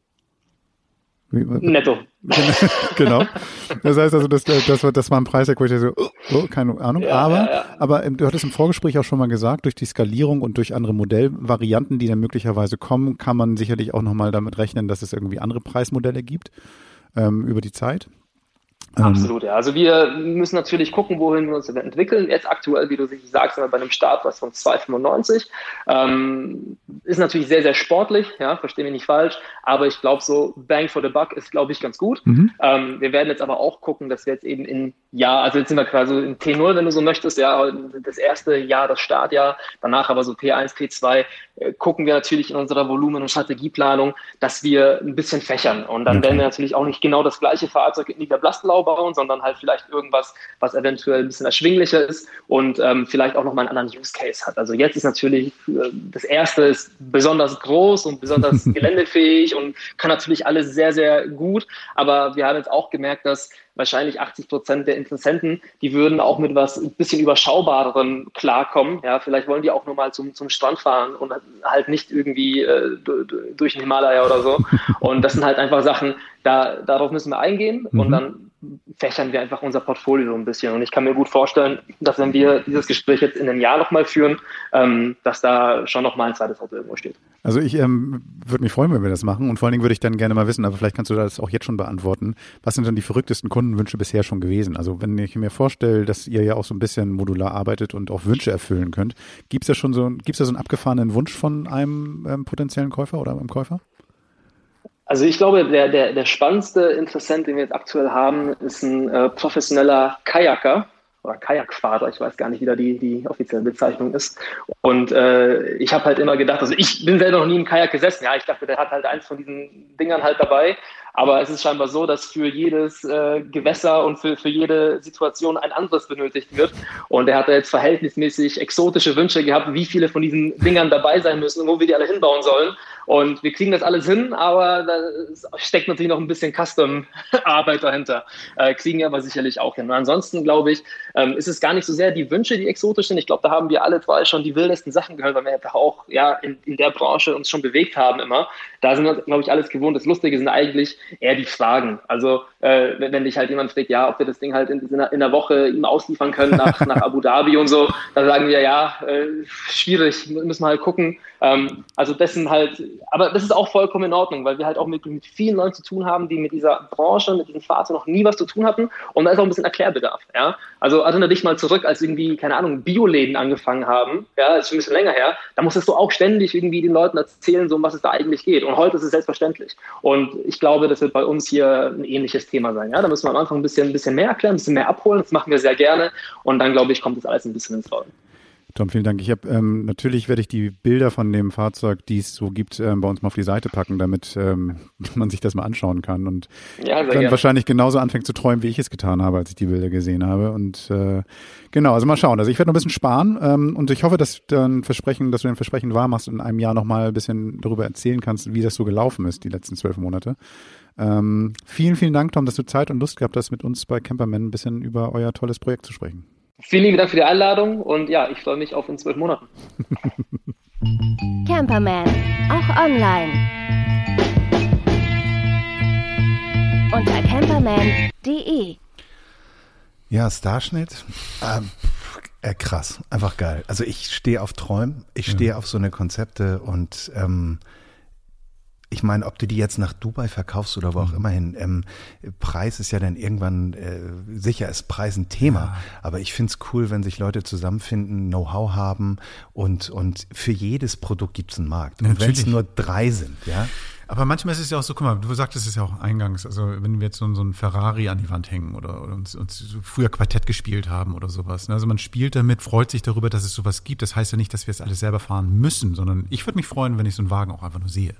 Netto. *laughs* genau. Das heißt also, das, das, das war ein Preis, wo ich so, oh, oh, keine Ahnung. Ja, aber, ja, ja. aber ähm, du hattest im Vorgespräch auch schon mal gesagt, durch die Skalierung und durch andere Modellvarianten, die dann möglicherweise kommen, kann man sicherlich auch nochmal damit rechnen, dass es irgendwie andere Preismodelle gibt ähm, über die Zeit. Ähm, Absolut, ja. Also wir müssen natürlich gucken, wohin wir uns entwickeln. Jetzt aktuell, wie du sagst, sind wir bei einem Start was von 2,95. Ähm, ist natürlich sehr, sehr sportlich, ja, verstehe mich nicht falsch, aber ich glaube so, Bang for the Buck ist, glaube ich, ganz gut. Mhm. Ähm, wir werden jetzt aber auch gucken, dass wir jetzt eben in Jahr, also jetzt sind wir quasi in T0, wenn du so möchtest, ja, das erste Jahr, das Startjahr, danach aber so P1, P2, äh, gucken wir natürlich in unserer Volumen- und Strategieplanung, dass wir ein bisschen fächern. Und dann okay. werden wir natürlich auch nicht genau das gleiche Fahrzeug in Niederblassenlau bauen, sondern halt vielleicht irgendwas, was eventuell ein bisschen erschwinglicher ist und ähm, vielleicht auch nochmal einen anderen Use Case hat. Also jetzt ist natürlich, äh, das erste ist besonders groß und besonders *laughs* geländefähig und kann natürlich alles sehr, sehr gut. Aber wir haben jetzt auch gemerkt, dass wahrscheinlich 80 Prozent der Interessenten, die würden auch mit was ein bisschen überschaubareren klarkommen. Ja, vielleicht wollen die auch nur mal zum, zum Strand fahren und halt nicht irgendwie äh, durch den Himalaya oder so. Und das sind halt einfach Sachen, da, darauf müssen wir eingehen mhm. und dann fächern wir einfach unser Portfolio so ein bisschen. Und ich kann mir gut vorstellen, dass wenn wir dieses Gespräch jetzt in einem Jahr nochmal führen, ähm, dass da schon nochmal ein zweites Auto irgendwo steht. Also ich ähm, würde mich freuen, wenn wir das machen. Und vor allen Dingen würde ich dann gerne mal wissen, aber vielleicht kannst du das auch jetzt schon beantworten. Was sind dann die verrücktesten Kundenwünsche bisher schon gewesen? Also wenn ich mir vorstelle, dass ihr ja auch so ein bisschen modular arbeitet und auch Wünsche erfüllen könnt, gibt es da schon so, gibt's da so einen abgefahrenen Wunsch von einem ähm, potenziellen Käufer oder einem Käufer? Also ich glaube, der, der, der spannendste Interessent, den wir jetzt aktuell haben, ist ein äh, professioneller Kajaker oder Kajakfahrer, ich weiß gar nicht, wie da die, die offizielle Bezeichnung ist. Und äh, ich habe halt immer gedacht, also ich bin selber noch nie im Kajak gesessen, ja, ich dachte, der hat halt eins von diesen Dingern halt dabei, aber es ist scheinbar so, dass für jedes äh, Gewässer und für, für jede Situation ein anderes benötigt wird. Und er hat da jetzt verhältnismäßig exotische Wünsche gehabt, wie viele von diesen Dingern dabei sein müssen und wo wir die alle hinbauen sollen. Und wir kriegen das alles hin, aber da steckt natürlich noch ein bisschen Custom-Arbeit dahinter. Äh, kriegen wir aber sicherlich auch hin. Und ansonsten, glaube ich, ähm, ist es gar nicht so sehr die Wünsche, die exotisch sind. Ich glaube, da haben wir alle zwei schon die wildesten Sachen gehört, weil wir einfach auch ja, in, in der Branche uns schon bewegt haben immer. Da sind wir, glaube ich, alles gewohnt. Das Lustige sind eigentlich eher die Fragen. Also, äh, wenn, dich halt jemand fragt, ja, ob wir das Ding halt in, in, einer Woche ihm ausliefern können nach, *laughs* nach Abu Dhabi und so, dann sagen wir, ja, äh, schwierig, müssen wir halt gucken. Ähm, also, das sind halt aber das ist auch vollkommen in Ordnung, weil wir halt auch mit, mit vielen Leuten zu tun haben, die mit dieser Branche, mit diesem Fahrzeug noch nie was zu tun hatten. Und da ist auch ein bisschen Erklärbedarf. Ja? Also erinnere dich mal zurück, als irgendwie, keine Ahnung, Bioläden angefangen haben. Ja, das ist schon ein bisschen länger her. Da musstest du auch ständig irgendwie den Leuten erzählen, so um was es da eigentlich geht. Und heute ist es selbstverständlich. Und ich glaube, das wird bei uns hier ein ähnliches Thema sein. Ja? Da müssen wir am Anfang ein bisschen, ein bisschen mehr erklären, ein bisschen mehr abholen. Das machen wir sehr gerne. Und dann, glaube ich, kommt das alles ein bisschen ins Rollen. Tom, vielen Dank. Ich habe ähm, natürlich werde ich die Bilder von dem Fahrzeug, die es so gibt, ähm, bei uns mal auf die Seite packen, damit ähm, *laughs* man sich das mal anschauen kann und ja, dann gerne. wahrscheinlich genauso anfängt zu träumen, wie ich es getan habe, als ich die Bilder gesehen habe. Und äh, genau, also mal schauen. Also ich werde noch ein bisschen sparen ähm, und ich hoffe, dass dann Versprechen, dass du den Versprechen wahr machst und in einem Jahr noch mal ein bisschen darüber erzählen kannst, wie das so gelaufen ist, die letzten zwölf Monate. Ähm, vielen, vielen Dank, Tom, dass du Zeit und Lust gehabt hast, mit uns bei Camperman ein bisschen über euer tolles Projekt zu sprechen. Vielen lieben Dank für die Einladung und ja, ich freue mich auf in zwölf Monaten. *laughs* Camperman, auch online. Unter camperman.de Ja, Starschnitt. Ähm, äh, krass, einfach geil. Also ich stehe auf Träumen, ich stehe auf so eine Konzepte und ähm, ich meine, ob du die jetzt nach Dubai verkaufst oder wo auch immer hin, ähm, Preis ist ja dann irgendwann, äh, sicher ist Preis ein Thema, aber ich find's cool, wenn sich Leute zusammenfinden, Know-how haben und, und für jedes Produkt gibt's einen Markt. Und wenn es nur drei sind, ja. Aber manchmal ist es ja auch so, guck mal, du sagtest es ja auch eingangs, also wenn wir jetzt so, so ein Ferrari an die Wand hängen oder, oder uns, uns früher Quartett gespielt haben oder sowas. ne? Also man spielt damit, freut sich darüber, dass es sowas gibt. Das heißt ja nicht, dass wir es alles selber fahren müssen, sondern ich würde mich freuen, wenn ich so einen Wagen auch einfach nur sehe.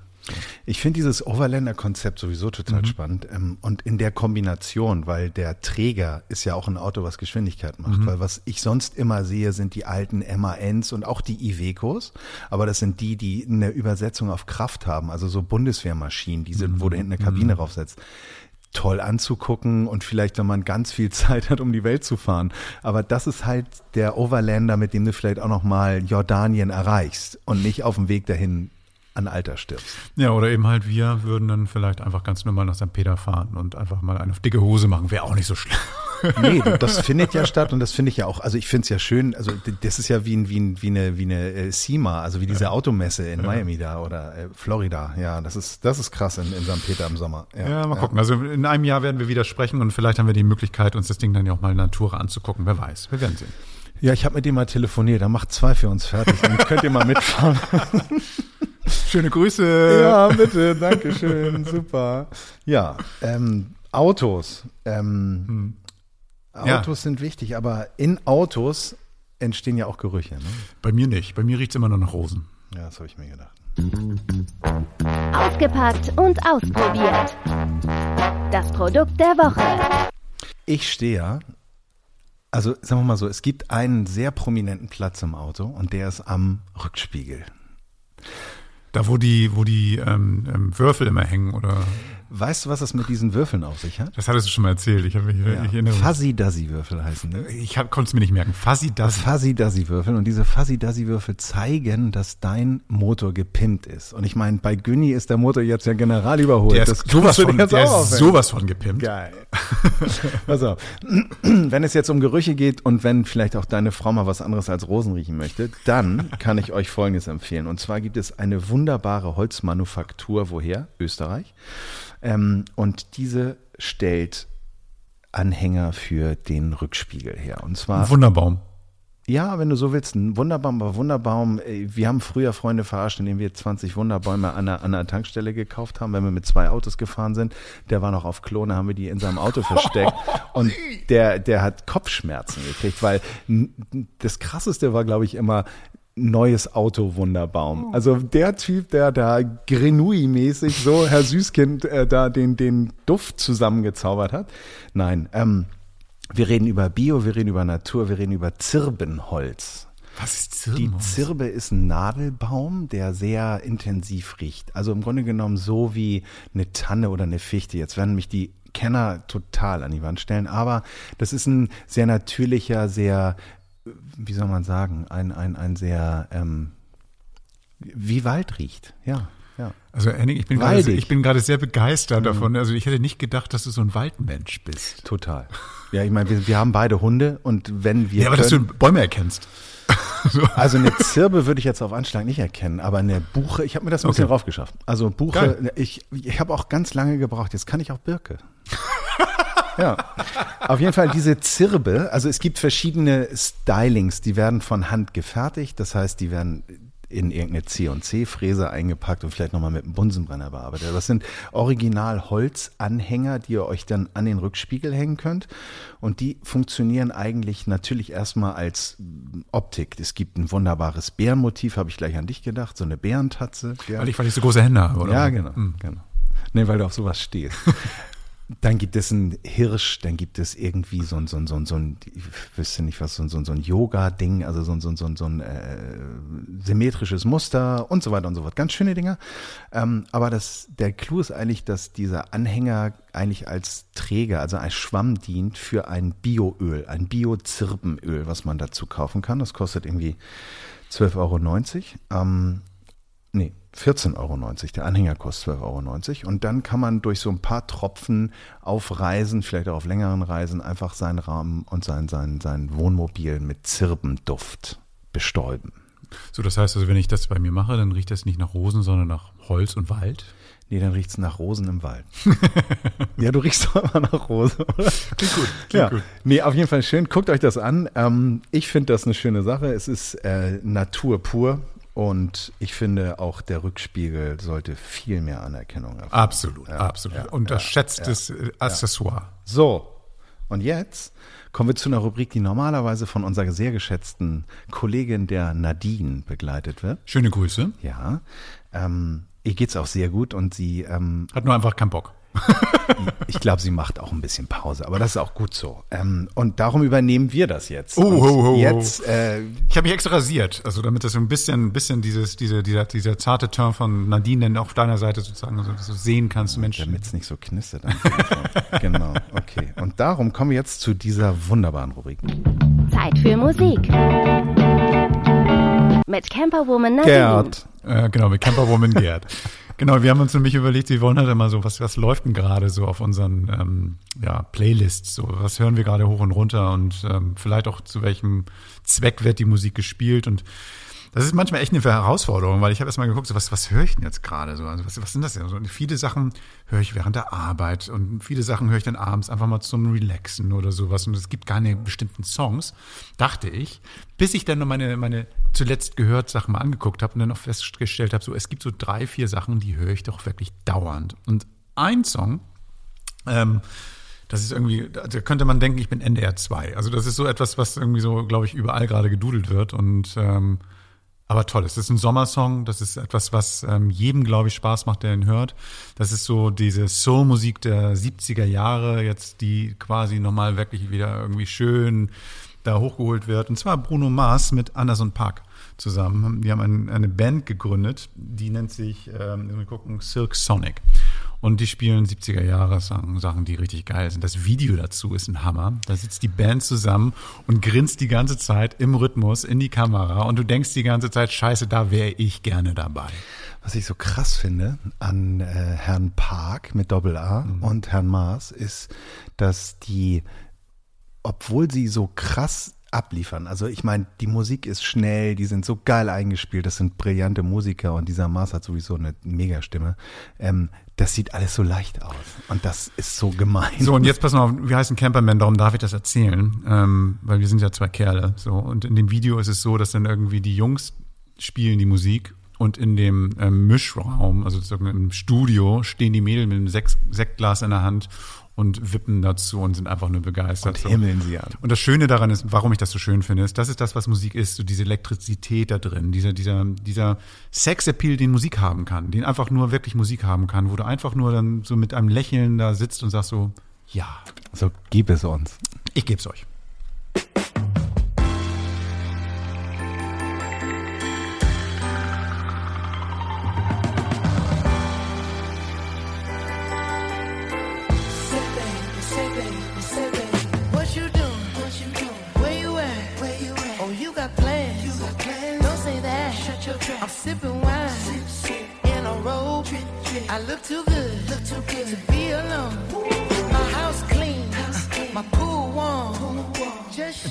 Ich finde dieses Overlander-Konzept sowieso total spannend. Ähm, und in der Kombination, weil der Träger ist ja auch ein Auto, was Geschwindigkeit macht. Weil was ich sonst immer sehe, sind die alten MANs und auch die Ivecos. Aber das sind die, die eine Übersetzung auf Kraft haben. Also so Bundeswehrmaschinen, diese, wo du hinten eine Kabine draufsetzt toll anzugucken und vielleicht, wenn man ganz viel *laughs* Zeit hat, um die Welt zu fahren. Aber das ist halt der Overlander, mit dem du vielleicht auch noch mal Jordanien erreichst und nicht auf dem Weg dahin an Alter stirbst. Ja, oder eben halt wir würden dann vielleicht einfach ganz normal nach St. Peter fahren und einfach mal eine dicke Hose machen. Wäre auch nicht so schlimm. *laughs* Nee, das findet ja statt und das finde ich ja auch, also ich finde es ja schön, also das ist ja wie, ein, wie, ein, wie eine, wie eine äh, SEMA, also wie diese Automesse in Miami da oder äh, Florida, ja, das ist, das ist krass in, in St. Peter im Sommer. Ja, mal gucken. Also in einem Jahr werden wir wieder sprechen und vielleicht haben wir die Möglichkeit, uns das Ding dann ja auch mal in Natur anzugucken. Wer weiß. Wir werden sehen. Ja, ich habe mit dem mal telefoniert, er macht zwei für uns fertig, dann könnt ihr mal mitfahren. *laughs* *laughs* Schöne Grüße. ja, bitte, danke schön, *laughs* super. Ja, ähm, Autos, ähm, Ja. Autos sind wichtig, aber in Autos entstehen ja auch Gerüche, ne? Bei mir nicht. Bei mir riecht's immer nur nach Rosen. Ja, das habe ich mir gedacht. Ausgepackt und ausprobiert. Das Produkt der Woche. Ich stehe ja, also sagen wir mal so, es gibt einen sehr prominenten Platz im Auto und der ist am Rückspiegel. Da, wo die, wo die ähm, ähm, Würfel immer hängen, oder? Weißt du, was es mit diesen Würfeln auf sich hat? Das hattest du schon mal erzählt. Ich, mich, Ja. ich erinnere mich. Fuzzy-Duzzy-Würfel heißen die. Ich konnte es mir nicht merken. Fuzzy das. Fuzzy-Duzzy-Würfel und diese Fuzzy-Duzzy-Würfel zeigen, dass dein Motor gepimpt ist. Und ich meine, bei Günni ist der Motor jetzt ja general überholt. Der Das ist sowas kannst du von, der ist sowas von gepimpt. Geil. *laughs* Pass auf. *clears throat* Wenn es jetzt um Gerüche geht und wenn vielleicht auch deine Frau mal was anderes als Rosen riechen möchte, dann kann ich euch Folgendes empfehlen. Und zwar gibt es eine wunderbare Holzmanufaktur. Woher? Österreich. Ähm, und diese stellt Anhänger für den Rückspiegel her. Und zwar Wunderbaum. ja, wenn du so willst, ein Wunderbaum, aber Wunderbaum. äh, Wir haben früher Freunde verarscht, indem wir 20 Wunderbäume an einer, an einer Tankstelle gekauft haben, wenn wir mit zwei Autos gefahren sind. Der war noch auf Klone, haben wir die in seinem Auto versteckt. *laughs* Und der, der hat Kopfschmerzen gekriegt, weil das krasseste war, glaube ich, immer, neues Auto Wunderbaum. Also der Typ, der da Grenouille-mäßig so Herr Süßkind äh, da den, den Duft zusammengezaubert hat. Nein, ähm, wir reden über Bio, wir reden über Natur, wir reden über Zirbenholz. Was ist Die Zirbenholz? Zirbe ist ein Nadelbaum, der sehr intensiv riecht. Also im Grunde genommen so wie eine Tanne oder eine Fichte. Jetzt werden mich die Kenner total an die Wand stellen, aber das ist ein sehr natürlicher, sehr, wie soll man sagen, ein, ein, ein sehr, ähm, wie Wald riecht. Ja, ja. Also Henning, ich bin gerade, ich bin gerade sehr begeistert davon. Also ich hätte nicht gedacht, dass du so ein Waldmensch bist. Total. Ja, ich meine, wir, wir haben beide Hunde und wenn wir Ja, aber dass du können, Bäume erkennst. *laughs* Also eine Zirbe würde ich jetzt auf Anschlag nicht erkennen, aber eine Buche, ich habe mir das ein bisschen Okay. raufgeschafft. Also Buche, ich, ich habe auch ganz lange gebraucht, jetzt kann ich auch Birke. *laughs* ja, auf jeden Fall diese Zirbe, also es gibt verschiedene Stylings, die werden von Hand gefertigt, das heißt, die werden in irgendeine C&C-Fräse eingepackt und vielleicht nochmal mit einem Bunsenbrenner bearbeitet. Das sind original Holzanhänger, die ihr euch dann an den Rückspiegel hängen könnt. Und die funktionieren eigentlich natürlich erstmal als Optik. Es gibt ein wunderbares Bärenmotiv, habe ich gleich an dich gedacht, so eine Bärentatze. Ja. Weil ich, weil ich so große Hände habe, oder? Ja, genau, Hm. genau. Nee, weil du auf sowas stehst. Dann gibt es einen Hirsch, dann gibt es irgendwie so ein, so ein, so ein, so ein ich wüsste nicht was, so ein, so ein, so ein Yoga-Ding, also so ein, so ein, so ein, so ein äh, symmetrisches Muster und so weiter und so fort. Ganz schöne Dinger. Ähm, aber das, der Clou ist eigentlich, dass dieser Anhänger eigentlich als Träger, also als Schwamm dient für ein Bioöl, ein Bio-Zirbenöl, was man dazu kaufen kann. Das kostet irgendwie 12,90 Euro. Ähm, nee, 14,90 Euro. Der Anhänger kostet 12,90 Euro. Und dann kann man durch so ein paar Tropfen auf Reisen, vielleicht auch auf längeren Reisen, einfach seinen Rahmen und sein, sein, sein Wohnmobil mit Zirbenduft bestäuben. So, das heißt also, wenn ich das bei mir mache, dann riecht das nicht nach Rosen, sondern nach Holz und Wald? Nee, dann riecht es nach Rosen im Wald. *laughs* ja, du riechst doch immer nach Rosen, oder? Klingt gut. Klingt ja. gut. Nee, auf jeden Fall schön. Guckt euch das an. Ähm, ich finde das eine schöne Sache. Es ist äh, Natur pur. Und ich finde, auch der Rückspiegel sollte viel mehr Anerkennung erfahren. Absolut, Ja, absolut. ja, Unterschätztes äh, Accessoire. So, und jetzt kommen wir zu einer Rubrik, die normalerweise von unserer sehr geschätzten Kollegin der Nadine begleitet wird. Schöne Grüße. Ja, ähm, ihr geht's auch sehr gut und sie, ähm, Hat nur einfach keinen Bock. Ich glaube, sie macht auch ein bisschen Pause, aber das ist auch gut so. Ähm, und darum übernehmen wir das jetzt. Oh, und ho, ho, ho. jetzt, äh, Ich habe mich extra rasiert, also damit das so ein bisschen, ein bisschen dieses, diese, dieser, dieser zarte Turn von Nadine dann auf deiner Seite sozusagen so, so sehen kannst, Mensch. damit es nicht so knistert. *laughs* genau, okay. Und darum kommen wir jetzt zu dieser wunderbaren Rubrik. Zeit für Musik. Mit Camperwoman Nadine. Gerd. Äh, genau, mit Camperwoman Gerd. *laughs* Genau, wir haben uns nämlich überlegt, wir wollen halt immer so, was, was läuft denn gerade so auf unseren ähm, ja, Playlists? So, was hören wir gerade hoch und runter und ähm, vielleicht auch zu welchem Zweck wird die Musik gespielt und das ist manchmal echt eine Herausforderung, weil ich habe erstmal geguckt, so, was, was höre ich denn jetzt gerade so? Also was, was sind das denn? Und viele Sachen höre ich während der Arbeit und viele Sachen höre ich dann abends einfach mal zum Relaxen oder sowas. Und es gibt keine bestimmten Songs, dachte ich, bis ich dann noch meine, meine zuletzt gehört Sachen mal angeguckt habe und dann auch festgestellt habe, so es gibt so drei, vier Sachen, die höre ich doch wirklich dauernd. Und ein Song, ähm, das ist irgendwie, da könnte man denken, ich bin NDR 2. Also das ist so etwas, was irgendwie so, glaube ich, überall gerade gedudelt wird. Und ähm, aber toll, es ist ein Sommersong, das ist etwas, was ähm, jedem, glaube ich, Spaß macht, der ihn hört. Das ist so diese Soul-Musik der 70er Jahre, jetzt die quasi nochmal wirklich wieder irgendwie schön da hochgeholt wird. Und zwar Bruno Mars mit Anderson Park zusammen. Die haben ein, eine Band gegründet, die nennt sich, ähm, wir gucken, Silk Sonic. Und die spielen 70er Jahre Sachen, die richtig geil sind. Das Video dazu ist ein Hammer. Da sitzt die Band zusammen und grinst die ganze Zeit im Rhythmus in die Kamera. Und du denkst die ganze Zeit, scheiße, da wäre ich gerne dabei. Was ich so krass finde an äh, Herrn Park mit Doppel A und Herrn Maas ist, dass die, obwohl sie so krass abliefern, also ich meine, die Musik ist schnell, die sind so geil eingespielt, das sind brillante Musiker und dieser Maas hat sowieso eine Megastimme. Ähm, das sieht alles so leicht aus und das ist so gemein. So, und jetzt pass mal auf, wir heißen Camperman, darum darf ich das erzählen, ähm, weil wir sind ja zwei Kerle. So, und in dem Video ist es so, dass dann irgendwie die Jungs spielen die Musik und in dem ähm, Mischraum, also sozusagen im Studio, stehen die Mädels mit einem Sek Sektglas in der Hand und wippen dazu und sind einfach nur begeistert. Und so. himmeln sie an. Und das Schöne daran ist, warum ich das so schön finde, ist, das ist das, was Musik ist, so diese Elektrizität da drin, dieser, dieser, dieser Sexappeal, den Musik haben kann, den einfach nur wirklich Musik haben kann, wo du einfach nur dann so mit einem Lächeln da sitzt und sagst so, ja, So gib es uns. ich geb's euch.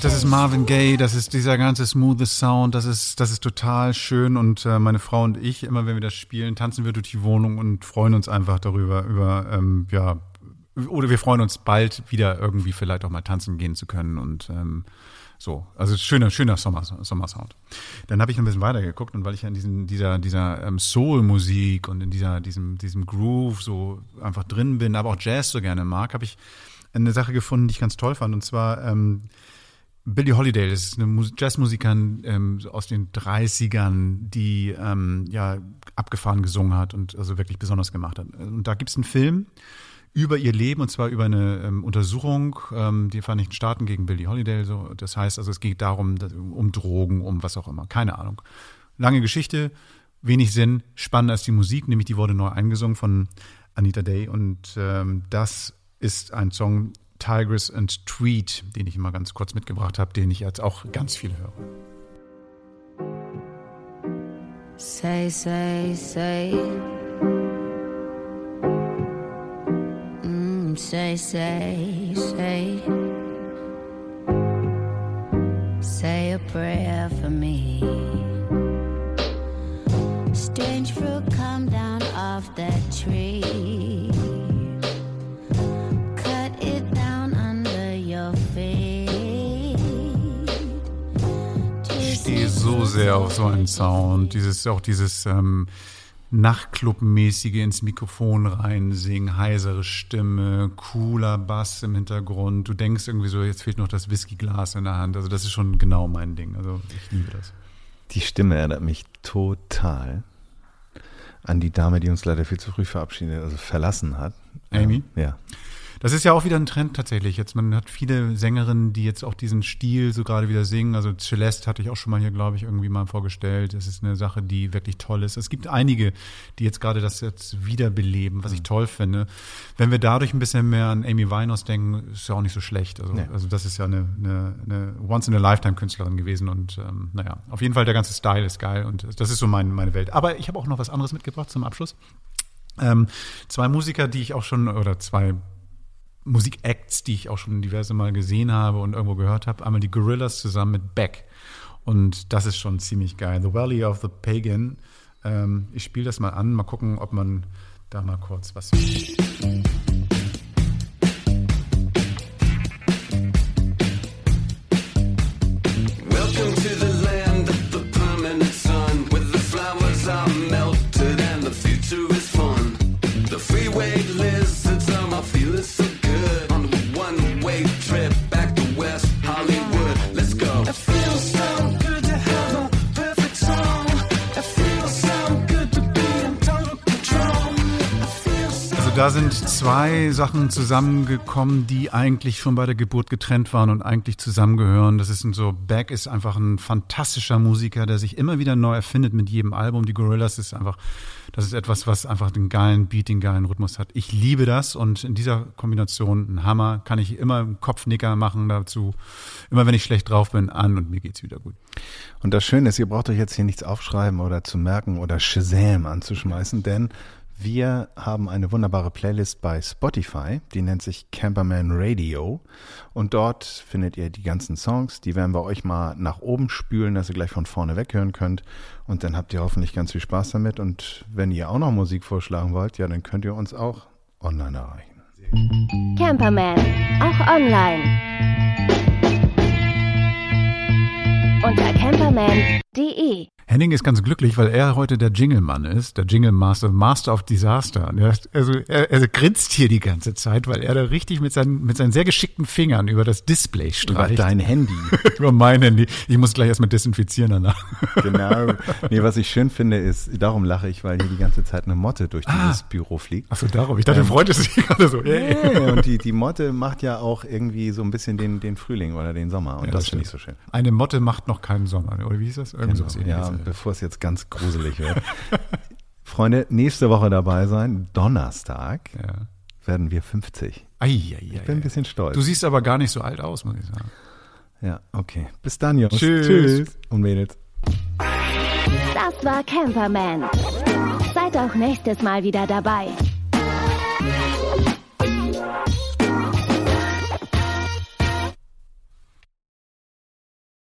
Das ist Marvin Gaye, das ist dieser ganze smooth Sound, das ist, das ist total schön. Und äh, meine Frau und ich, immer wenn wir das spielen, tanzen wir durch die Wohnung und freuen uns einfach darüber, über, ähm, ja, oder wir freuen uns bald wieder irgendwie vielleicht auch mal tanzen gehen zu können und ähm, so, also schöner, schöner Sommer, Sommersound. Dann habe ich ein bisschen weitergeguckt und weil ich ja in diesen, dieser, dieser ähm, Soul-Musik und in dieser, diesem, diesem Groove so einfach drin bin, aber auch Jazz so gerne mag, habe ich eine Sache gefunden, die ich ganz toll fand. Und zwar ähm, Billie Holiday, das ist eine Mus- Jazzmusikerin ähm, aus den 30ern, die ähm, ja abgefahren gesungen hat und also wirklich besonders gemacht hat. Und da gibt es einen Film über ihr Leben und zwar über eine ähm, Untersuchung ähm, die Vereinigten Staaten gegen Billie Holiday. So, das heißt also, es geht darum, um Drogen, um was auch immer, keine Ahnung. Lange Geschichte, wenig Sinn, spannender ist die Musik, nämlich die wurde neu eingesungen von Anita Day und ähm, das ist ein Song Tigress and Tweet, den ich mal ganz kurz mitgebracht habe, den ich jetzt auch ganz viel höre. Say, say, say. Mm, say, say, say. Say a prayer for me. Strange fruit come down off that tree. So sehr auf so einen Sound. Dieses, auch dieses ähm, Nachtclub-mäßige ins Mikrofon reinsingen, heisere Stimme, cooler Bass im Hintergrund. Du denkst irgendwie so, jetzt fehlt noch das Whiskyglas in der Hand. Also das ist schon genau mein Ding. Also ich liebe das. Die Stimme erinnert mich total an die Dame, die uns leider viel zu früh verabschiedet, also verlassen hat. Amy? Ja. Das ist ja auch wieder ein Trend tatsächlich. Jetzt man hat viele Sängerinnen, die jetzt auch diesen Stil so gerade wieder singen. Also Celeste hatte ich auch schon mal hier, glaube ich, irgendwie mal vorgestellt. Das ist eine Sache, die wirklich toll ist. Es gibt einige, die jetzt gerade das jetzt wiederbeleben, was ich toll finde. Wenn wir dadurch ein bisschen mehr an Amy Winehouse denken, ist ja auch nicht so schlecht. Also, Nee. also das ist ja eine, eine, eine Once-in-a-Lifetime-Künstlerin gewesen und ähm, naja, auf jeden Fall der ganze Style ist geil und das ist so mein, meine Welt. Aber ich habe auch noch was anderes mitgebracht zum Abschluss. Ähm, zwei Musiker, die ich auch schon, oder zwei Musikacts, die ich auch schon diverse Mal gesehen habe und irgendwo gehört habe. Einmal die Gorillas zusammen mit Beck. Und das ist schon ziemlich geil. The Valley of the Pagan. Ähm, ich spiele das mal an, mal gucken, ob man da mal kurz was. Da sind zwei Sachen zusammengekommen, die eigentlich schon bei der Geburt getrennt waren und eigentlich zusammengehören. Das ist so, Beck ist einfach ein fantastischer Musiker, der sich immer wieder neu erfindet mit jedem Album. Die Gorillas ist einfach, das ist etwas, was einfach den geilen Beat, den geilen Rhythmus hat. Ich liebe das und in dieser Kombination ein Hammer, kann ich immer einen Kopfnicker machen dazu. Immer wenn ich schlecht drauf bin, an und mir geht's wieder gut. Und das Schöne ist, ihr braucht euch jetzt hier nichts aufschreiben oder zu merken oder Shazam anzuschmeißen, denn wir haben eine wunderbare Playlist bei Spotify, die nennt sich Camperman Radio. Und dort findet ihr die ganzen Songs, die werden wir euch mal nach oben spülen, dass ihr gleich von vorne weghören könnt. Und dann habt ihr hoffentlich ganz viel Spaß damit. Und wenn ihr auch noch Musik vorschlagen wollt, ja, dann könnt ihr uns auch online erreichen. Camperman, auch online. Unter camperman.de. Henning ist ganz glücklich, weil er heute der Jingle-Mann ist, der Jingle-Master, Master of Disaster. Er, also er, er grinst hier die ganze Zeit, weil er da richtig mit seinen, mit seinen sehr geschickten Fingern über das Display Über streicht. dein Handy. *laughs* über mein Handy. Ich muss gleich erstmal desinfizieren danach. Genau. *laughs* Nee, was ich schön finde, ist, darum lache ich, weil hier die ganze Zeit eine Motte durch dieses Büro fliegt. Achso, darum. Ich dachte, Ähm, freut es sich gerade so. Yeah, und die, die Motte macht ja auch irgendwie so ein bisschen den, den Frühling oder den Sommer. Und Ja, das, finde ich so schön. Eine Motte macht noch keinen Sommer. Oder wie hieß das? Irgend sowas Genau. Ja, ähnliches. und bevor es jetzt ganz gruselig wird. *laughs* Freunde, nächste Woche dabei sein, Donnerstag, ja. werden wir 50. Ei, ei, ei, Ich bin ein ei. bisschen stolz. Du siehst aber gar nicht so alt aus, muss ich sagen. ja, okay. Bis dann, Jungs. Tschüss. Tschüss. Und Mädels. Das war Camperman. Seid auch nächstes Mal wieder dabei.